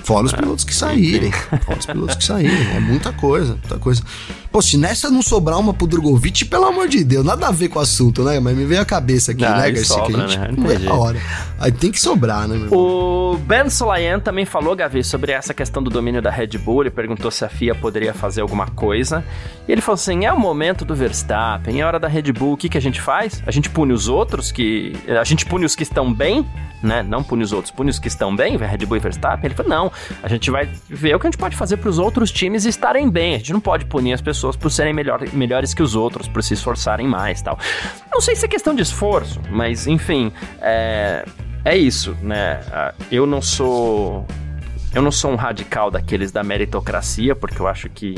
Fora os pilotos que saírem. Fora os pilotos que saírem. É muita coisa, muita coisa. Pô, se nessa não sobrar uma pro Drogovic, pelo amor de Deus, nada a ver com o assunto, né? Mas me veio a cabeça aqui, né, Garcia? Sobra, que a gente né? não é a hora. Aí tem que sobrar, né, meu O Ben Solayan também falou, Gavi, sobre essa questão do domínio da Red Bull. Ele perguntou se a FIA poderia fazer alguma coisa. E ele falou assim: é o momento do Verstappen, é hora da Red Bull. O que, que a gente faz? A gente pune os outros que. A gente pune os que estão bem, né? Não pune os outros, pune os que estão bem, Red Bull e Verstappen. Ele falou: não, a gente vai ver o que a gente pode fazer para os outros times estarem bem. A gente não pode punir as pessoas pessoas por serem melhor, melhores que os outros, por se esforçarem mais tal. Não sei se é questão de esforço, mas enfim, é, é isso, né? Ah, eu não sou. Eu não sou um radical daqueles da meritocracia, porque eu acho que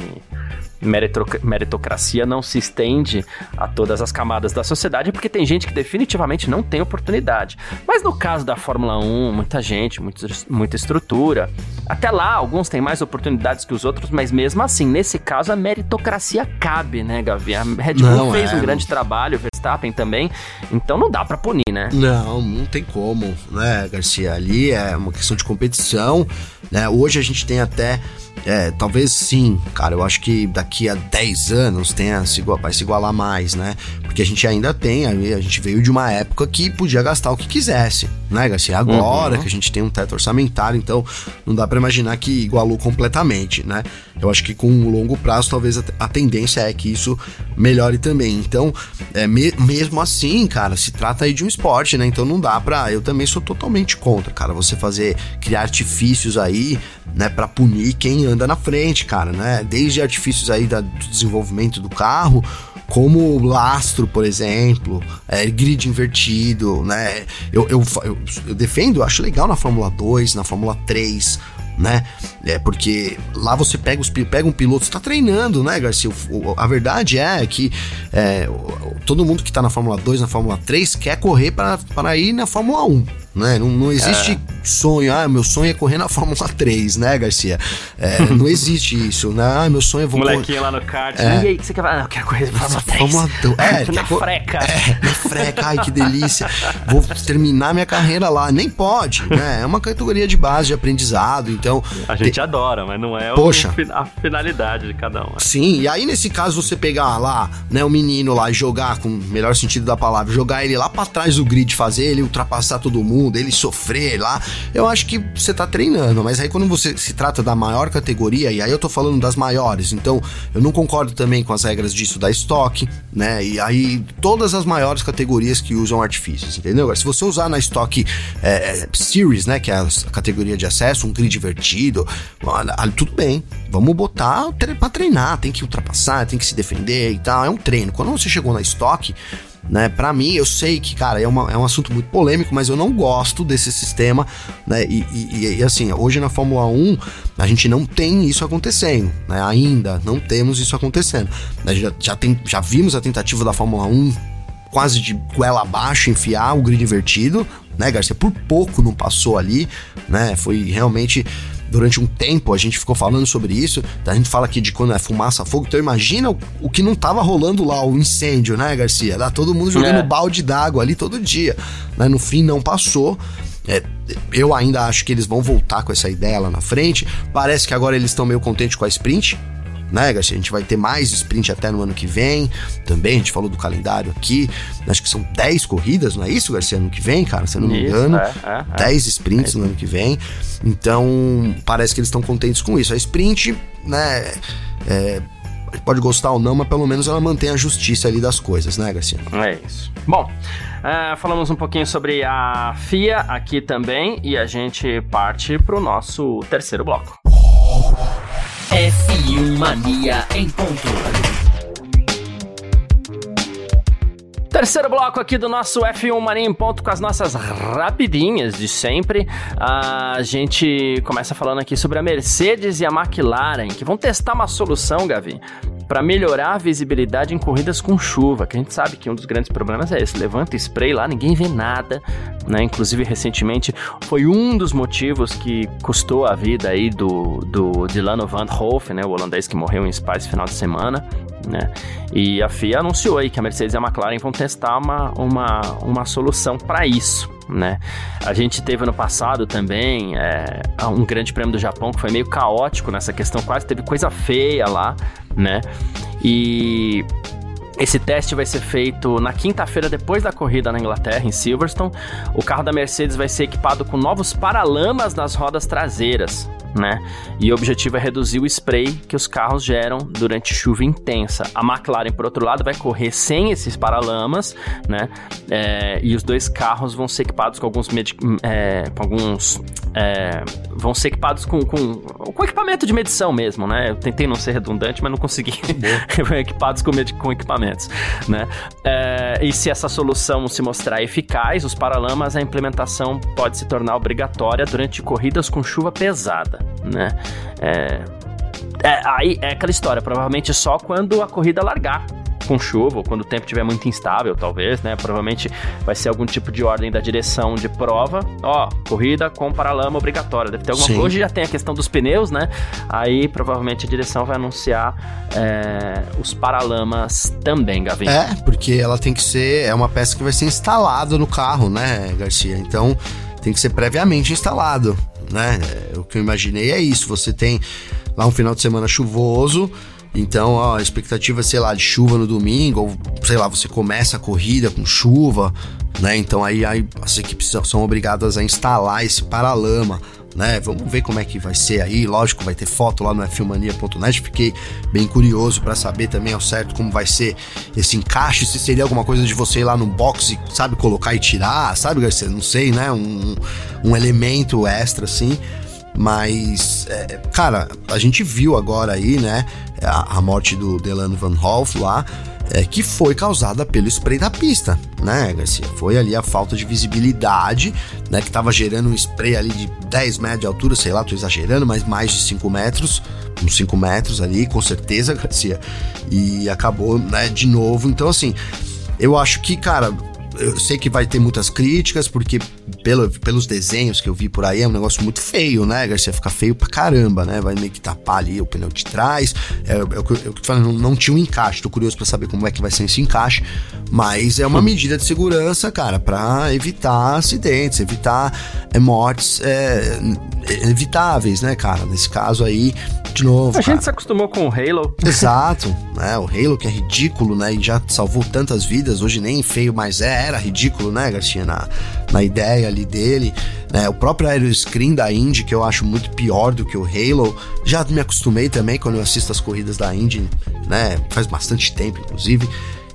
meritocracia não se estende a todas as camadas da sociedade, porque tem gente que definitivamente não tem oportunidade. Mas no caso da Fórmula 1, muita gente, muito, muita estrutura. Até lá, alguns têm mais oportunidades que os outros, mas mesmo assim, nesse caso, a meritocracia cabe, né, Gavi? A Red Bull não, fez é, um grande trabalho, o Verstappen também, então não dá para punir, né? Não, não tem como, né, Garcia? Ali é uma questão de competição, né? Hoje a gente tem até é, talvez sim, cara. Eu acho que daqui a 10 anos tenha, vai se igualar mais, né? Porque a gente ainda tem, a gente veio de uma época que podia gastar o que quisesse, né, Garcia? Agora uhum. que a gente tem um teto orçamentário, então não dá para imaginar que igualou completamente, né? Eu acho que com um longo prazo, talvez a, tendência é que isso melhore também. Então, é, me, mesmo assim, cara, se trata aí de um esporte, né? Então não dá pra. Eu também sou totalmente contra, cara, você fazer, criar artifícios aí, né, pra punir quem anda na frente, cara, né? Desde artifícios aí da, do desenvolvimento do carro como lastro, por exemplo, é, grid invertido, né? Eu, eu, eu, eu defendo, acho legal na Fórmula 2, na Fórmula 3, né? É porque lá você pega, os, pega um piloto, está treinando, né, Garcia? O, a verdade é que é, todo mundo que está na Fórmula 2, na Fórmula 3, quer correr para ir na Fórmula 1, né? Não, não existe. É sonho, ah, meu sonho é correr na Fórmula 3, né, Garcia? É, não existe isso, né? Ah, meu sonho é vou Molequinho lá no kart. É. E aí, que você quer falar? Ah, eu quero correr na Fórmula 3. Fórmula é, na freca. É, na freca, ai que delícia. Vou terminar minha carreira lá. Nem pode, né? É uma categoria de base, de aprendizado, então... A gente adora, mas não é Poxa. O, a finalidade de cada um. Né? Sim, e aí nesse caso você pegar lá, né, o menino lá e jogar, com o melhor sentido da palavra, jogar ele lá para trás do grid, fazer ele ultrapassar todo mundo, ele sofrer lá, eu acho que você tá treinando, mas aí quando você se trata da maior categoria, e aí eu tô falando das maiores, então eu não concordo também com as regras disso da estoque, né, e aí todas as maiores categorias que usam artifícios, entendeu? Agora, se você usar na estoque é, Series, né, que é a categoria de acesso, um grid divertido, tudo bem, vamos botar para treinar, tem que ultrapassar, tem que se defender e tal, é um treino. Quando você chegou na estoque, né? Para mim, eu sei que, cara, é, uma, é um assunto muito polêmico, mas eu não gosto desse sistema, né? E, e, e, assim, hoje na Fórmula 1 a gente não tem isso acontecendo, né? Ainda não temos isso acontecendo. Já, já, tem, já vimos a tentativa da Fórmula 1 quase de goela abaixo enfiar o grid invertido, né, Garcia? Por pouco não passou ali, né? Foi realmente durante um tempo a gente ficou falando sobre isso. A gente fala aqui de quando é fumaça, fogo. Então imagina o, o que não tava rolando lá, o incêndio, né, Garcia? Dá todo mundo jogando é. balde d'água ali todo dia. Né? No fim não passou. É, eu ainda acho que eles vão voltar com essa ideia lá na frente. Parece que agora eles estão meio contentes com a sprint, né, Garcia? A gente vai ter mais sprint até no ano que vem. Também, a gente falou do calendário aqui. Acho que são 10 corridas, não é isso, Garcia? Ano que vem, cara, se eu não me engano. É, é, é. 10 sprints é. no ano que vem. Então, parece que eles estão contentes com isso. A sprint, né? É, pode gostar ou não, mas pelo menos ela mantém a justiça ali das coisas, né, Garcia? É isso. Bom, uh, falamos um pouquinho sobre a FIA aqui também e a gente parte para o nosso terceiro bloco. F1 Mania em ponto. Terceiro bloco aqui do nosso F1 Mania em ponto com as nossas rapidinhas de sempre. A gente começa falando aqui sobre a Mercedes e a McLaren, que vão testar uma solução, Gavi, para melhorar a visibilidade em corridas com chuva, que a gente sabe que um dos grandes problemas é esse, levanta spray lá, ninguém vê nada, né? Inclusive recentemente foi um dos motivos que custou a vida aí do, do Dilano Van Hoff, né, o holandês que morreu em Spa esse final de semana, né? E a FIA anunciou aí que a Mercedes e a McLaren vão testar uma, uma, uma solução para isso né? A gente teve no passado também é, um grande prêmio do Japão que foi meio caótico nessa questão, quase teve coisa feia lá, né? E esse teste vai ser feito na quinta-feira depois da corrida na Inglaterra, em Silverstone. O carro da Mercedes vai ser equipado com novos paralamas nas rodas traseiras, né? E o objetivo é reduzir o spray que os carros geram durante chuva intensa. A McLaren, por outro lado, vai correr sem esses paralamas, né? É, e os dois carros vão ser equipados com alguns, é, com alguns é, vão ser equipados com, com, com, equipamento de medição mesmo, né? Eu tentei não ser redundante, mas não consegui. equipados com, com equipamentos, né? É, e se essa solução se mostrar eficaz, os paralamas, a implementação pode se tornar obrigatória durante corridas com chuva pesada né? É, é, aí é aquela história, provavelmente só quando a corrida largar com chuva ou quando o tempo estiver muito instável, talvez, né? Provavelmente vai ser algum tipo de ordem da direção de prova. Ó, corrida com paralama obrigatória. Deve ter alguma coisa. Hoje já tem a questão dos pneus, né? Aí provavelmente a direção vai anunciar é, os paralamas também, Gavin. É, porque ela tem que ser. É uma peça que vai ser instalada no carro, né, Garcia? Então tem que ser previamente instalado né? É, o que eu imaginei é isso. Você tem lá um final de semana chuvoso, então ó, a expectativa, sei lá, de chuva no domingo, ou sei lá, você começa a corrida com chuva, né? Então aí, aí as equipes são obrigadas a instalar esse paralama né? Vamos ver como é que vai ser aí. Lógico, vai ter foto lá no filmania.net. Fiquei bem curioso para saber também ao certo como vai ser esse encaixe. Se seria alguma coisa de você ir lá no box e, sabe, colocar e tirar, sabe, Garcia? Não sei, né? Um, um elemento extra assim. Mas, é, cara, a gente viu agora aí, né? A, a morte do Delano Van Hoff lá é, que foi causada pelo spray da pista, né, Garcia? Foi ali a falta de visibilidade, né, que estava gerando um spray ali de 10 metros de altura, sei lá, tô exagerando, mas mais de 5 metros, uns 5 metros ali, com certeza, Garcia. E acabou, né, de novo. Então, assim, eu acho que, cara, eu sei que vai ter muitas críticas, porque pelo, pelos desenhos que eu vi por aí é um negócio muito feio, né, Garcia? Fica feio pra caramba, né? Vai meio que tapar ali o pneu de trás. É, é o que eu tô falando, não, não tinha um encaixe. Tô curioso para saber como é que vai ser esse encaixe. Mas é uma hum. medida de segurança, cara, para evitar acidentes, evitar é, mortes é, evitáveis, né, cara? Nesse caso aí, de novo. A cara. gente se acostumou com o Halo. Exato, né? O Halo que é ridículo, né? E já salvou tantas vidas, hoje nem feio mais é, era ridículo, né, Garcia? Na, na ideia ali dele. Né? O próprio Aeroscreen da Indy, que eu acho muito pior do que o Halo. Já me acostumei também quando eu assisto as corridas da Indy, né? Faz bastante tempo, inclusive.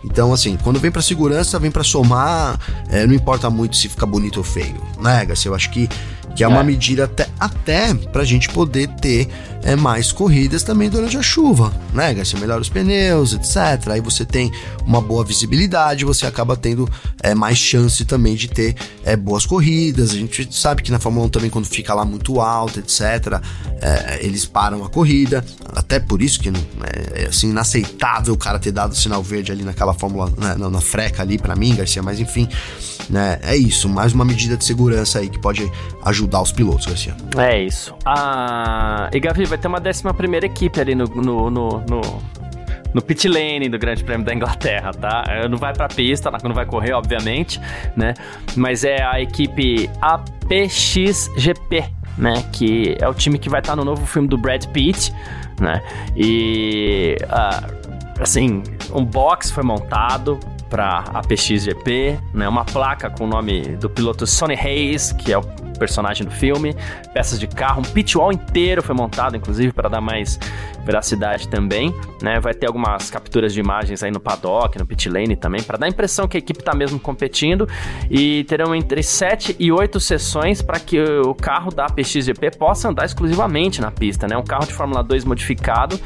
Então, assim, quando vem para segurança, vem para somar, é, não importa muito se fica bonito ou feio, né, Garcia? Eu acho que que é uma é. medida até, até pra gente poder ter é, mais corridas também durante a chuva, né? Garcia melhora os pneus, etc. Aí você tem uma boa visibilidade, você acaba tendo é, mais chance também de ter é, boas corridas. A gente sabe que na Fórmula 1 também, quando fica lá muito alto, etc., é, eles param a corrida. Até por isso que é, é assim, inaceitável o cara ter dado o sinal verde ali naquela Fórmula, né, na, na freca ali para mim, Garcia, mas enfim, né? É isso, mais uma medida de segurança aí que pode ajudar ajudar os pilotos, Garcia. É isso. Ah, e Gavi, vai ter uma décima primeira equipe ali no, no, no, no no pit lane do Grande Prêmio da Inglaterra, tá? Não vai pra pista, não vai correr, obviamente, né? Mas é a equipe APXGP, né? Que é o time que vai estar no novo filme do Brad Pitt, né? E, uh, assim, um box foi montado para a PXGP, né? Uma placa com o nome do piloto Sonny Hayes, que é o personagem do filme, peças de carro, um pit wall inteiro foi montado, inclusive, para dar mais veracidade também, né? Vai ter algumas capturas de imagens aí no paddock, no pit lane também, para dar a impressão que a equipe está mesmo competindo e terão entre 7 e 8 sessões para que o carro da PXGP possa andar exclusivamente na pista, né? Um carro de Fórmula 2 modificado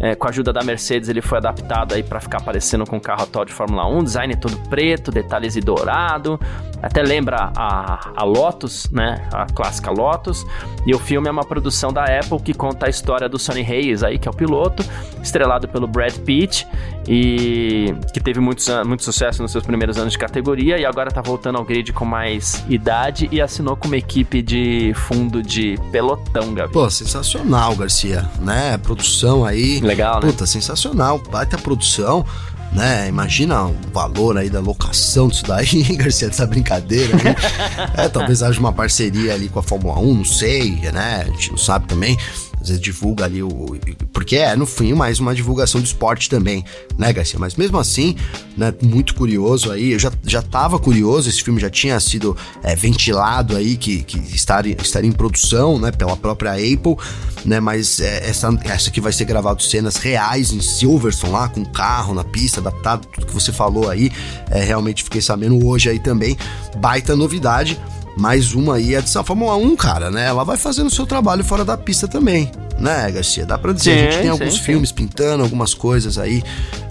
é, com a ajuda da Mercedes, ele foi adaptado aí para ficar parecendo com um carro atual de Fórmula 1, design todo preto, detalhes e dourado, até lembra a, a Lotus, né, a clássica Lotus, e o filme é uma produção da Apple que conta a história do Sonny Hayes aí, que é o piloto, estrelado pelo Brad Pitt, e que teve muito, muito sucesso nos seus primeiros anos de categoria, e agora tá voltando ao grid com mais idade, e assinou com uma equipe de fundo de pelotão, Gabi. Pô, sensacional, Garcia, né, produção aí Legal, né? Puta, sensacional. Baita produção né? Imagina o valor aí da locação disso daí, Garcia, dessa brincadeira. Né? é, talvez haja uma parceria ali com a Fórmula 1, não sei, né? A gente não sabe também às vezes divulga ali o. Porque é, no fim, mais uma divulgação de esporte também, né, Garcia? Mas mesmo assim, né, muito curioso aí. Eu já, já tava curioso, esse filme já tinha sido é, ventilado aí, que, que estaria, estaria em produção, né, pela própria Apple, né? Mas é, essa, essa aqui vai ser gravado cenas reais em Silverstone lá, com carro na pista, adaptado, tudo que você falou aí. É, realmente fiquei sabendo hoje aí também. Baita novidade mais uma aí é a Fórmula 1, cara, né? Ela vai fazendo o seu trabalho fora da pista também, né, Garcia? Dá pra dizer, sim, a gente tem alguns sim. filmes pintando, algumas coisas aí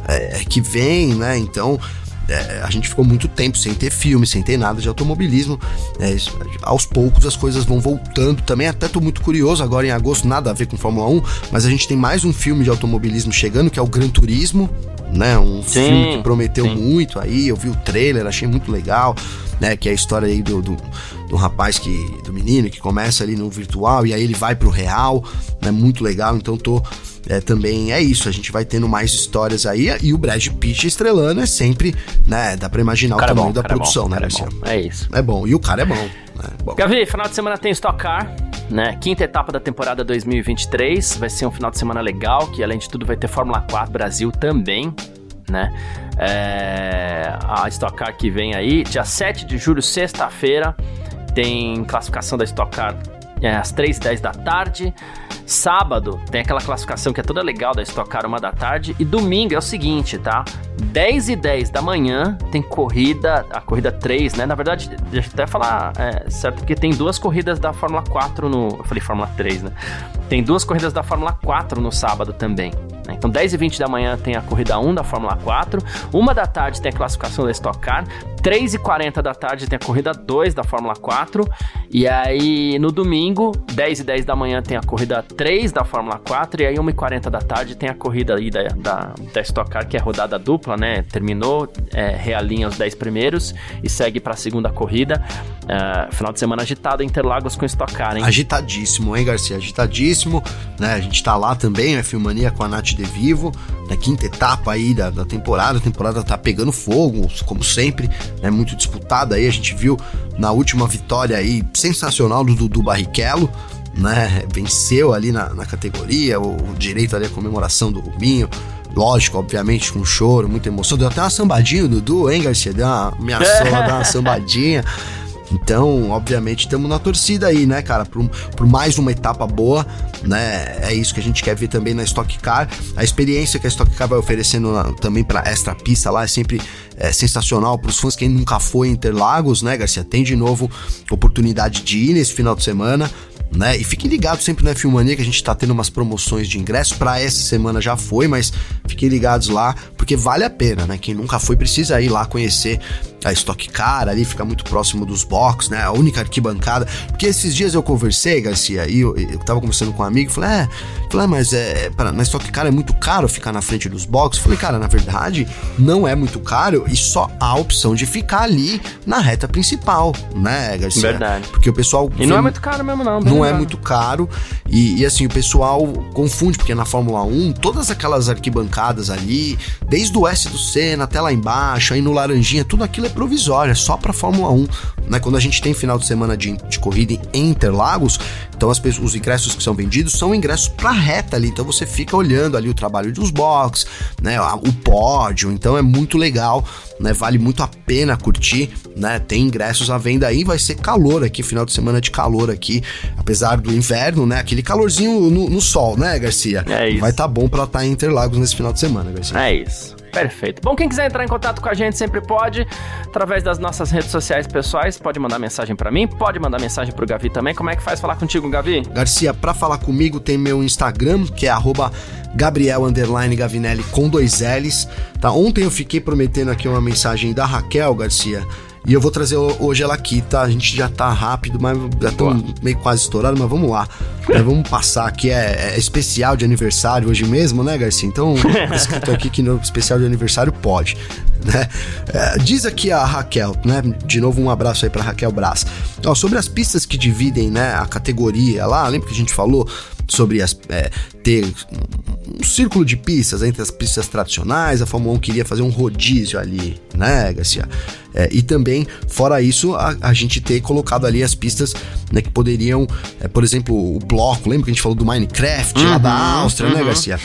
é, que vem, né? Então, é, a gente ficou muito tempo sem ter filme, sem ter nada de automobilismo. É, aos poucos as coisas vão voltando também. Até tô muito curioso agora em agosto, nada a ver com Fórmula 1, mas a gente tem mais um filme de automobilismo chegando, que é o Gran Turismo, né? Um sim, filme que prometeu sim. muito aí. Eu vi o trailer, achei muito legal né? Que é a história aí do, do, do, rapaz que. do menino que começa ali no virtual e aí ele vai pro real, né? Muito legal, então tô. É, também é isso, a gente vai tendo mais histórias aí e o Brad Pitt estrelando é sempre, né? Dá pra imaginar o, o é tamanho é bom, da produção, é bom, né, Garcia? É, é isso. É bom, e o cara é bom. Né? bom. Gavi, final de semana tem Stock Car, né? Quinta etapa da temporada 2023. Vai ser um final de semana legal, que além de tudo vai ter Fórmula 4 Brasil também, né? É, a Stock Car que vem aí, dia 7 de julho, sexta-feira, tem classificação da Stock Car é, às 3h10 da tarde. Sábado tem aquela classificação que é toda legal da Stock Car, uma da tarde. E domingo é o seguinte, tá? 10 e 10 da manhã tem corrida, a corrida 3, né? Na verdade, deixa eu até falar é, certo, porque tem duas corridas da Fórmula 4 no. Eu falei Fórmula 3, né? Tem duas corridas da Fórmula 4 no sábado também Né? Então, 10 e 20 da manhã tem a corrida 1 da Fórmula 4, uma da tarde tem a classificação da Stock Car, 3 e 40 da tarde tem a corrida 2 da Fórmula 4, e aí no domingo, 10 e 10 da manhã tem a corrida 3 da Fórmula 4, e aí 1 e 40 da tarde tem a corrida aí da, da, da Stock Car, que é rodada dupla, né? Terminou, é, realinha os 10 primeiros e segue para a segunda corrida. Uh, final de semana agitado, Interlagos com Stock Car, hein? Agitadíssimo, hein, Garcia? Agitadíssimo, né? A gente tá lá também, a Filmania com a Nath De Vivo, na quinta etapa aí da, da temporada. A temporada tá pegando fogo, como sempre, né? Muito disputada aí. A gente viu na última vitória aí sensacional do Dudu Barrichello, né? Venceu ali na, na categoria, o, o direito ali à comemoração do Rubinho. Lógico, obviamente, com choro, muita emoção. Deu até uma sambadinha, o Dudu, hein, Garcia? Deu uma, ameaçou dar uma sambadinha. Então, obviamente, estamos na torcida aí, né, cara, por, por, mais uma etapa boa, né? É isso que a gente quer ver também na Stock Car. A experiência que a Stock Car vai oferecendo na, também para extra pista lá é sempre é, sensacional para os fãs. Quem nunca foi em Interlagos, né, Garcia? Tem de novo oportunidade de ir nesse final de semana né? E fiquem ligados sempre na Filmania que a gente tá tendo umas promoções de ingresso. Para essa semana já foi, mas fiquem ligados lá, porque vale a pena, né? Quem nunca foi precisa ir lá conhecer a Stock Car ali, fica muito próximo dos box, né? A única arquibancada. Porque esses dias eu conversei, Garcia, e eu, eu tava conversando com um amigo, falei, é, falei, é, mas é, para, na Stock Car é muito caro ficar na frente dos box. Falei, cara, na verdade, não é muito caro e só há a opção de ficar ali na reta principal, né, Garcia? Verdade. Porque o pessoal. E não é muito caro mesmo, não. Não é muito caro. E, e, assim, o pessoal confunde, porque na Fórmula 1, todas aquelas arquibancadas ali, desde o S do Senna até lá embaixo, aí no Laranjinha, tudo aquilo é provisório, é só pra Fórmula 1. Né? Quando a gente tem final de semana de, de corrida em Interlagos, então as os ingressos que são vendidos são ingressos pra reta ali. Então você fica olhando ali o trabalho dos box, né? O pódio. Então é muito legal, né? Vale muito a pena curtir, né? Tem ingressos à venda aí, vai ser calor aqui, final de semana de calor aqui, apesar do inverno, né? Aquele calorzinho no, no sol, né, Garcia? É isso. Vai estar tá bom pra estar tá em Interlagos nesse final de semana, Garcia. É isso. Perfeito. Bom, quem quiser entrar em contato com a gente sempre pode, através das nossas redes sociais pessoais, pode mandar mensagem para mim, pode mandar mensagem pro Gavi também. Como é que faz falar contigo, Gavi? Garcia, para falar comigo tem meu Instagram, que é Gabriel Gavinelli com dois L's. Tá? Ontem eu fiquei prometendo aqui uma mensagem da Raquel Garcia e eu vou trazer hoje ela aqui, tá? A gente já tá rápido, mas já estamos meio quase estourado, mas vamos lá. É, vamos passar aqui, é, é, especial de aniversário hoje mesmo, né, Garcia? Então, tá escrito aqui que no especial de aniversário pode, né? É, diz aqui a Raquel, né? De novo, um abraço aí pra Raquel Brás. Ó, sobre as pistas que dividem, né, a categoria lá, lembra que a gente falou sobre as, é, ter um círculo de pistas entre as pistas tradicionais, a Fórmula 1 queria fazer um rodízio ali, né, Garcia? É, e também, fora isso, a, a, gente ter colocado ali as pistas né, que poderiam, é, por exemplo, o bloco, lembra que a gente falou do Minecraft uhum, lá da Áustria, né, uhum. né, Garcia?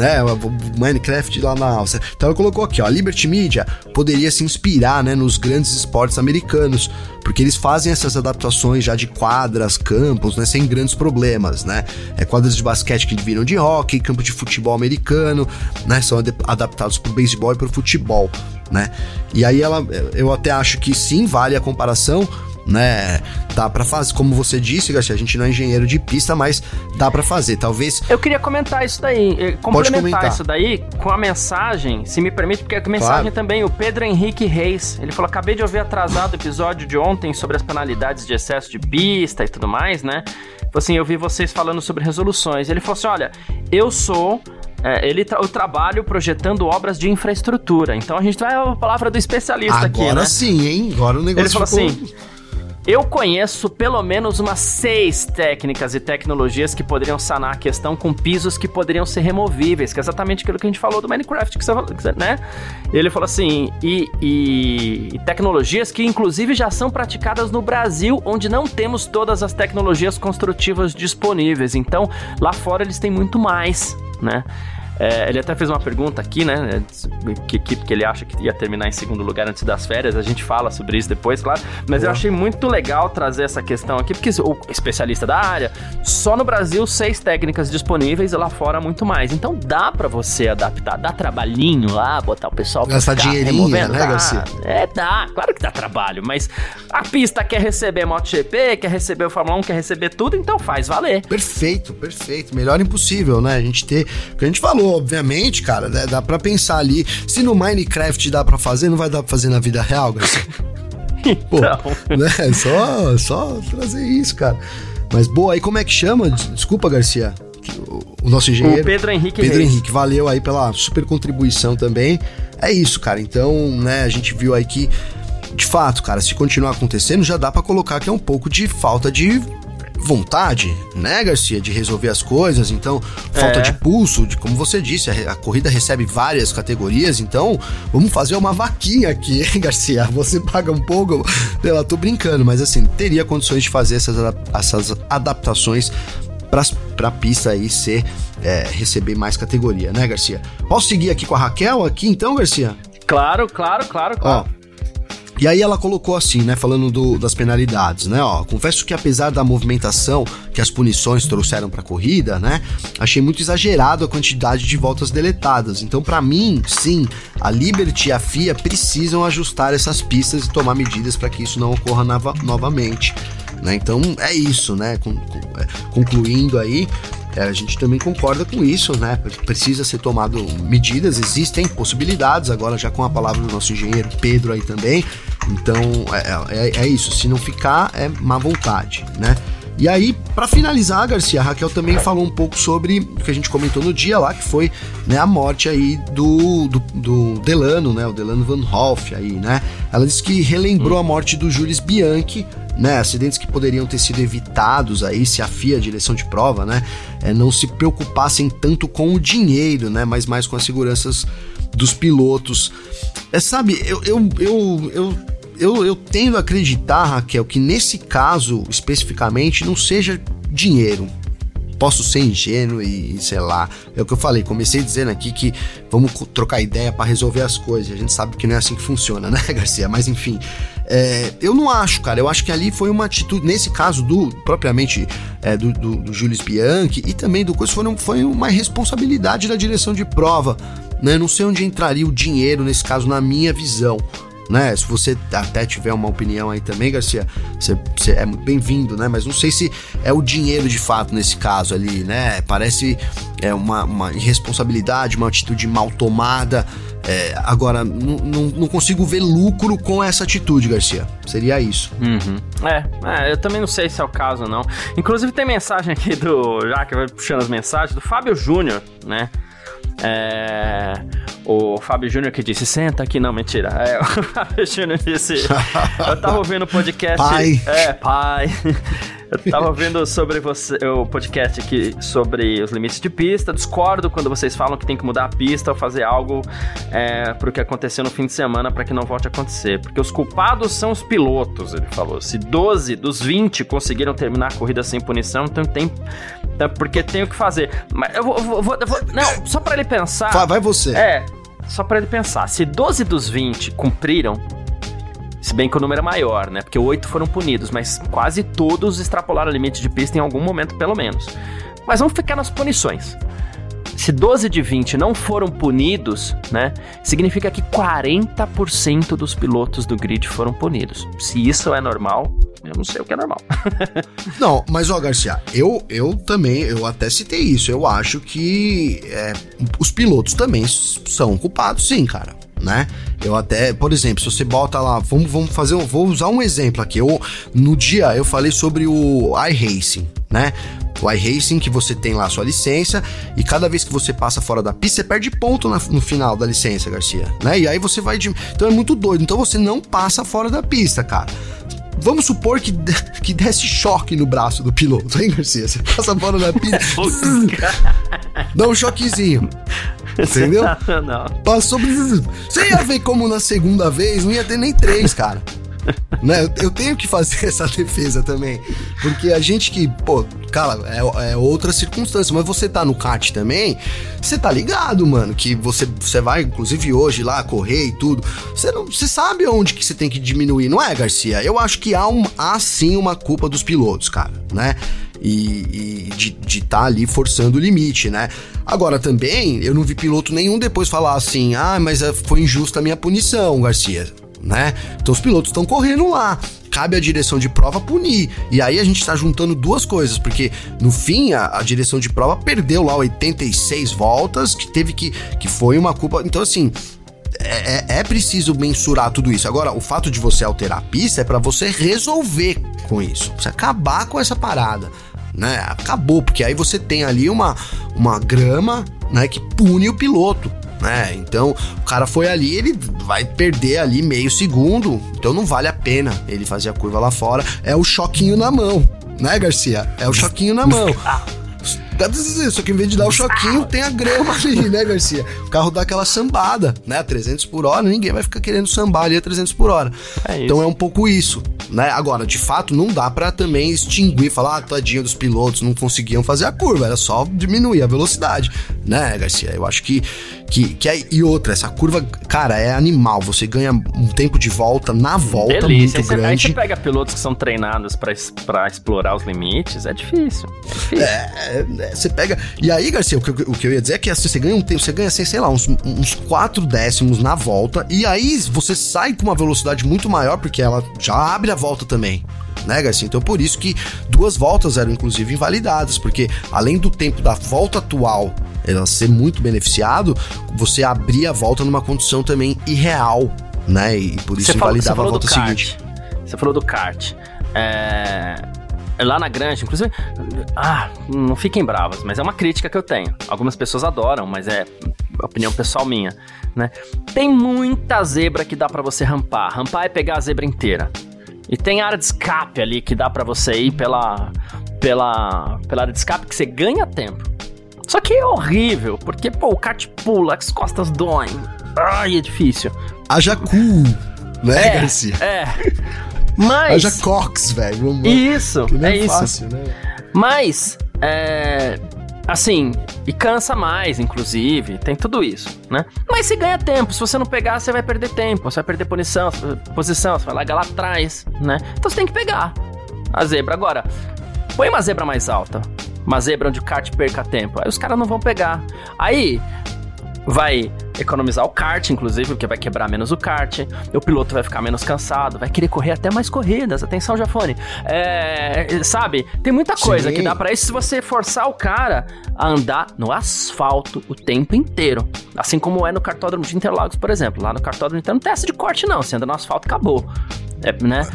é, o Minecraft lá na Áustria. Então ela colocou aqui, ó, a Liberty Media poderia se inspirar, né, nos grandes esportes americanos, porque eles fazem essas adaptações já de quadras, campos, né, sem grandes problemas, né? É quadras de basquete que viram de hockey, campo de futebol americano, né, são adaptados para o beisebol e para o futebol né? E aí ela, eu até acho que sim, vale a comparação, né? Dá para fazer, como você disse, Garcia, a gente não é engenheiro de pista, mas dá para fazer. Talvez. Eu queria comentar isso daí, eh, complementar isso daí com a mensagem, se me permite, porque a mensagem claro. também, o Pedro Henrique Reis, ele falou: acabei de ouvir atrasado o episódio de ontem sobre as penalidades de excesso de pista e tudo mais, né? Assim, eu vi vocês falando sobre resoluções. Ele falou assim: olha, eu sou é, ele tra eu trabalho projetando obras de infraestrutura. Então a gente vai a palavra do especialista Agora aqui, né? Agora sim, hein? Agora o negócio Ele falou ficou... assim... Eu conheço pelo menos umas seis técnicas e tecnologias que poderiam sanar a questão com pisos que poderiam ser removíveis, que é exatamente aquilo que a gente falou do Minecraft, que você, né? Ele falou assim, e, e, e tecnologias que inclusive já são praticadas no Brasil, onde não temos todas as tecnologias construtivas disponíveis. Então, lá fora eles têm muito mais, né? É, ele até fez uma pergunta aqui, né? Que, que, que, ele acha que ia terminar em segundo lugar antes das férias. A gente fala sobre isso depois, claro. Mas Boa. eu achei muito legal trazer essa questão aqui, porque o especialista da área, só no Brasil, seis técnicas disponíveis e lá fora muito mais. Então dá para você adaptar, dá trabalhinho lá, botar o pessoal pra Gastar dinheirinho, né, Garcia? É, dá, claro que dá trabalho, mas a pista quer receber MotoGP, quer receber o Fórmula 1, quer receber tudo, então faz valer. Perfeito, perfeito. Melhor impossível, né? A gente ter. O que a gente falou obviamente, cara, né, dá pra pensar ali. Se no Minecraft dá pra fazer, não vai dar pra fazer na vida real, Garcia? Pô, então. né? Só, só trazer isso, cara. Mas boa, aí como é que chama? Desculpa, Garcia. O, nosso engenheiro. O Pedro Henrique Pedro Reis. Henrique, valeu aí pela super contribuição também. É isso, cara. Então, né, a gente viu aí que, de fato, cara, se continuar acontecendo, já dá para colocar que é um pouco de falta de vontade, né, Garcia, de resolver as coisas, então falta é. de pulso, de como você disse, a, a, corrida recebe várias categorias, então vamos fazer uma vaquinha aqui, hein, Garcia? Você paga um pouco, eu tô brincando, mas assim, teria condições de fazer essas, essas adaptações para a pista aí ser é, receber mais categoria, né, Garcia? Posso seguir aqui com a Raquel aqui então, Garcia? Claro, claro, claro, claro. Ó, e aí ela colocou assim, né, falando do, das penalidades, né, ó, confesso que apesar da movimentação que as punições trouxeram para a corrida, né, achei muito exagerado a quantidade de voltas deletadas. Então, para mim, sim, a Liberty e a FIA precisam ajustar essas pistas e tomar medidas para que isso não ocorra nova, novamente. Né? Então é isso, né? É, concluindo aí, a gente também concorda com isso, né? Precisa ser tomado medidas, existem possibilidades, agora já com a palavra do nosso engenheiro Pedro aí também. Então é, é, é isso, se não ficar, é má vontade, né? E aí, para finalizar, Garcia, a Raquel também falou um pouco sobre o que a gente comentou no dia lá, que foi né, a morte aí do, do, do, Delano, né? O Delano Van Hoff aí, né? Ela disse que relembrou a morte do Jules Bianchi, né, acidentes que poderiam ter sido evitados aí se a FIA, a direção de prova, né, é, não se preocupassem tanto com o dinheiro, né, mas mais com as seguranças dos pilotos. É, sabe, eu, eu, eu, eu, eu, eu tendo a acreditar, Raquel, que nesse caso especificamente não seja dinheiro, posso ser ingênuo e, sei lá. É o que eu falei, comecei dizendo aqui que vamos trocar ideia para resolver as coisas. A gente sabe que não é assim que funciona, né, Garcia? Mas enfim, é, eu não acho, cara. Eu acho que ali foi uma atitude, nesse caso do propriamente é, do, do, do Julius Bianchi e também do coisa, foi, foi uma responsabilidade da direção de prova. Né? Não sei onde entraria o dinheiro nesse caso, na minha visão né? Se você até tiver uma opinião aí também, Garcia, você, você é bem-vindo, né? Mas não sei se é o dinheiro de fato nesse caso ali, né? Parece é uma, uma irresponsabilidade, uma atitude mal tomada. É, agora, não consigo ver lucro com essa atitude, Garcia. Seria isso. Uhum. É, é, eu também não sei se é o caso, não. Inclusive, tem mensagem aqui do. Já que vai puxando as mensagens, do Fábio Júnior, né? É, o Fábio Júnior que disse, senta aqui, não, mentira. É, o Fábio Júnior disse, eu tava ouvindo o podcast... Pai. É, pai. Eu tava ouvindo sobre você, o podcast aqui sobre os limites de pista. Discordo quando vocês falam que tem que mudar a pista ou fazer algo é, pro que aconteceu no fim de semana para que não volte a acontecer. Porque os culpados são os pilotos, ele falou. Se 12 dos 20 conseguiram terminar a corrida sem punição, então tem. É porque tem o que fazer. Mas eu vou. vou, vou, vou não, só para ele pensar. Vai você. É, só para ele pensar. Se 12 dos 20 cumpriram se bem que o número é maior, né? Porque oito foram punidos, mas quase todos extrapolaram o limite de pista em algum momento, pelo menos. Mas vamos ficar nas punições. Se 12 de 20 não foram punidos, né? Significa que 40% dos pilotos do grid foram punidos. Se isso é normal, eu não sei o que é normal. não, mas ó, Garcia, eu, eu também, eu até citei isso. Eu acho que é, os pilotos também são culpados, sim, cara né? Eu até, por exemplo, se você bota lá, vamos, vamos fazer, vou usar um exemplo aqui. Eu, no dia eu falei sobre o iRacing, né? O iRacing que você tem lá sua licença e cada vez que você passa fora da pista, você perde ponto na, no final da licença, Garcia, né? E aí você vai de... Então é muito doido. Então você não passa fora da pista, cara. Vamos supor que, que desse choque no braço do piloto, hein, Garcia? Você passa fora da pista. dá um choquezinho. Entendeu? Não. Passou. Você ia ver como na segunda vez não ia ter nem três, cara. né? Eu tenho que fazer essa defesa também. Porque a gente que, pô, cara, é, é, outra circunstância, mas você tá no kart também, você tá ligado, mano, que você, você vai, inclusive hoje lá, correr e tudo. Você, não, você sabe onde que você tem que diminuir, não é, Garcia? Eu acho que há, um, há sim uma culpa dos pilotos, cara, né? e, e de estar tá ali forçando o limite, né? Agora também, eu não vi piloto nenhum depois falar assim, ah, mas eh, foi injusta a minha punição, Garcia. Né? Então os pilotos estão correndo lá. Cabe à direção de prova punir. E aí a gente está juntando duas coisas, porque no fim a, a, direção de prova perdeu lá 86 voltas, que teve que. que foi uma culpa. Então, assim. É, é, é preciso mensurar tudo isso. Agora, o fato de você alterar a pista é para você resolver com isso. Você acabar com essa parada. Né? Acabou, porque aí você tem ali uma, uma grama né, que pune o piloto né? Então, o cara foi ali, ele vai perder ali meio segundo, então não vale a pena ele fazer a curva lá fora. É o choquinho na mão, né, Garcia? É o choquinho na mão. Só que em vez de dar o choquinho, tem a grama ali, né, Garcia? O carro dá aquela sambada, né? 300 por hora, ninguém vai ficar querendo sambar ali a 300 por hora. É então é um pouco isso, né? Agora, de fato, não dá para também extinguir, falar, ah, tadinho dos pilotos, não conseguiam fazer a curva, era só diminuir a velocidade, né, Garcia? Eu acho que, que, que é, e outra, essa curva, cara, é animal, você ganha um tempo de volta na volta Delícia. muito aí grande. Aí você pega pilotos que são treinados para explorar os limites, é difícil. É difícil. É, é você pega. E aí, Garcia, o que, o que eu ia dizer é que assim, você ganha um tempo, você ganha, assim, sei lá, uns, uns quatro décimos na volta, e aí você sai com uma velocidade muito maior, porque ela já abre a volta também né, Garcia? Então por isso que duas voltas eram inclusive invalidadas, porque além do tempo da volta atual ela ser muito beneficiado, você abria a volta numa condição também irreal, né? E por isso você invalidava falou, a volta seguinte. Você falou do kart. É lá na Grande, inclusive, ah, não fiquem bravas, mas é uma crítica que eu tenho. Algumas pessoas adoram, mas é opinião pessoal minha, né? Tem muita zebra que dá para você rampar. Rampar é pegar a zebra inteira. E tem área de escape ali que dá para você ir pela pela pela área de escape que você ganha tempo. Só que é horrível, porque pô, o kart pula, as costas doem. Ai, é difícil. Haja cool, né, é, Garcia? É. Mas. Haja Cox, velho. Isso, que é, é fácil, isso. Né? Mas, é. Assim, e cansa mais, inclusive, tem tudo isso, né? Mas se ganha tempo, se você não pegar, você vai perder tempo, você vai perder posição, posição você vai largar lá atrás, né? Então você tem que pegar a zebra. Agora, põe uma zebra mais alta, uma zebra onde o kart perca tempo, aí os caras não vão pegar. Aí, vai economizar o kart, inclusive, porque vai quebrar menos o kart, o piloto vai ficar menos cansado, vai querer correr até mais corridas. Atenção, Jafone. É, sabe, tem muita coisa Sim. que dá para isso se você forçar o cara a andar no asfalto o tempo inteiro. Assim como é no cartódromo de Interlagos, por exemplo. Lá no cartódromo não tem de corte, não. Você anda no asfalto, acabou. É, né?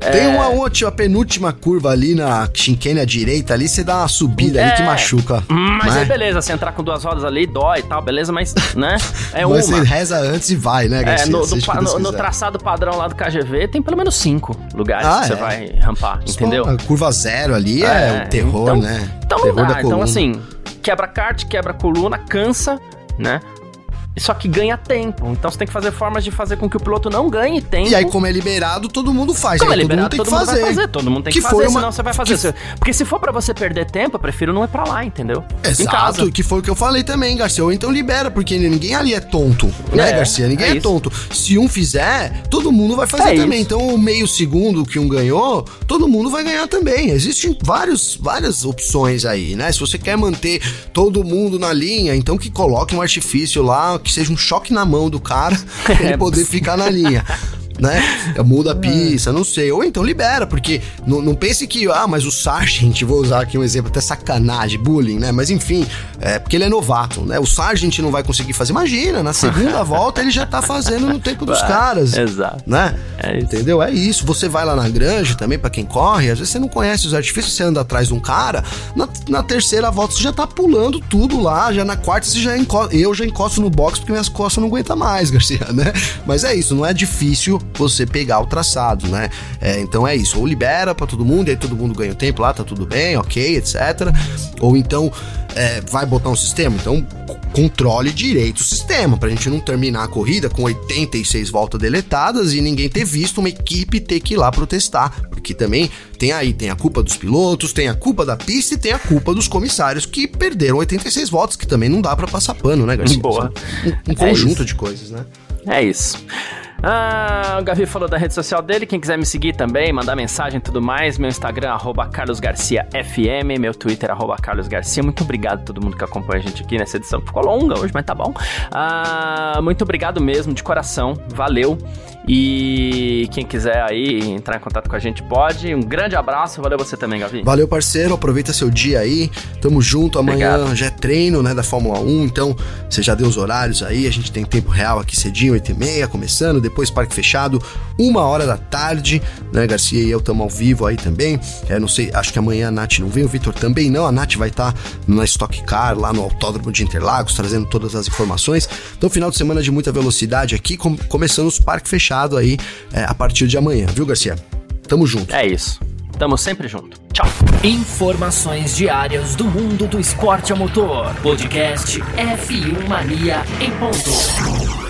É. Tem uma última, penúltima curva ali na à direita ali, você dá uma subida ali que é. machuca. Mas né? aí beleza, você entrar com duas rodas ali, dói e tal, beleza, mas, né? É mas uma. você reza antes e vai, né, Garcia? É, no, do, no, no, traçado padrão lá do KGV tem pelo menos cinco lugares ah, que você é? vai rampar, entendeu? A curva zero ali é, o terror, então, né? Então terror não dá. Então, assim, quebra kart, quebra coluna, cansa, né? Só que ganha tempo. Então você tem que fazer formas de fazer com que o piloto não ganhe tempo. E aí, como é liberado, todo mundo faz. Como aí, é liberado, todo mundo, todo mundo vai fazer. Todo mundo tem que, que fazer, uma... senão você vai fazer. Que... Porque se for para você perder tempo, eu prefiro não ir pra lá, entendeu? Exato, que foi o que eu falei também, Garcia. Ou então libera, porque ninguém ali é tonto, né, é, Garcia? Ninguém é, é tonto. Se um fizer, todo mundo vai fazer é também. Isso. Então, o meio segundo que um ganhou, todo mundo vai ganhar também. Existem vários, várias opções aí, né? Se você quer manter todo mundo na linha, então que coloque um artifício lá, que seja um choque na mão do cara pra ele é, poder ficar na linha né? Muda a é. pista, não sei. Ou então libera, porque não, não pense que, ah, mas o Sargent, vou usar aqui um exemplo, até sacanagem, bullying, né? Mas enfim, é porque ele é novato, né? O Sargent não vai conseguir fazer. Imagina, na segunda volta ele já tá fazendo no tempo dos caras. Exato. Né? É Entendeu? É isso. Você vai lá na grande também, para quem corre, às vezes você não conhece os artifícios, você anda atrás de um cara, na, na terceira volta você já tá pulando tudo lá, já na quarta você já encosta. Eu já encosto no box porque minhas costas não aguentam mais, Garcia, né? Mas é isso, não é difícil você pegar o traçado, né? É, então é isso, ou libera para todo mundo, e aí todo mundo ganha o tempo lá, tá tudo bem, ok, etc. Ou então é, vai botar um sistema, então controle direito o sistema, pra gente não terminar a corrida com 86 voltas deletadas e ninguém ter visto uma equipe ter que ir lá protestar, porque também tem aí, tem a culpa dos pilotos, tem a culpa da pista e tem a culpa dos comissários que perderam 86 votos, que também não dá para passar pano, né, Garcia? Boa. Um, um conjunto é de coisas, né? É isso. Ah, o Gavi falou da rede social dele. Quem quiser me seguir também, mandar mensagem e tudo mais, meu Instagram, arroba carlosgarciafm, meu Twitter, arroba carlosgarcia. Muito obrigado a todo mundo que acompanha a gente aqui nessa edição. Ficou longa hoje, mas tá bom. Ah, muito obrigado mesmo, de coração. Valeu. E quem quiser aí entrar em contato com a gente pode. Um grande abraço, valeu você também, Gavi. Valeu, parceiro, aproveita seu dia aí. Tamo junto, amanhã Obrigado. já é treino, né, da Fórmula 1, então você já deu os horários aí, a gente tem tempo real aqui cedinho, 8 e meia, começando, depois parque fechado, uma hora da tarde, né, Garcia e eu estamos ao vivo aí também. É, não sei, acho que amanhã a Nath não vem, o Vitor também não, a Nath vai estar tá na Stock Car, lá no Autódromo de Interlagos, trazendo todas as informações. Então, final de semana de muita velocidade aqui, com, começando os parques fechados aí é, a partir de amanhã, viu, Garcia? Tamo junto. É isso. Tamo sempre junto. Tchau. Informações diárias do mundo do esporte a motor. Podcast F1 Mania em ponto.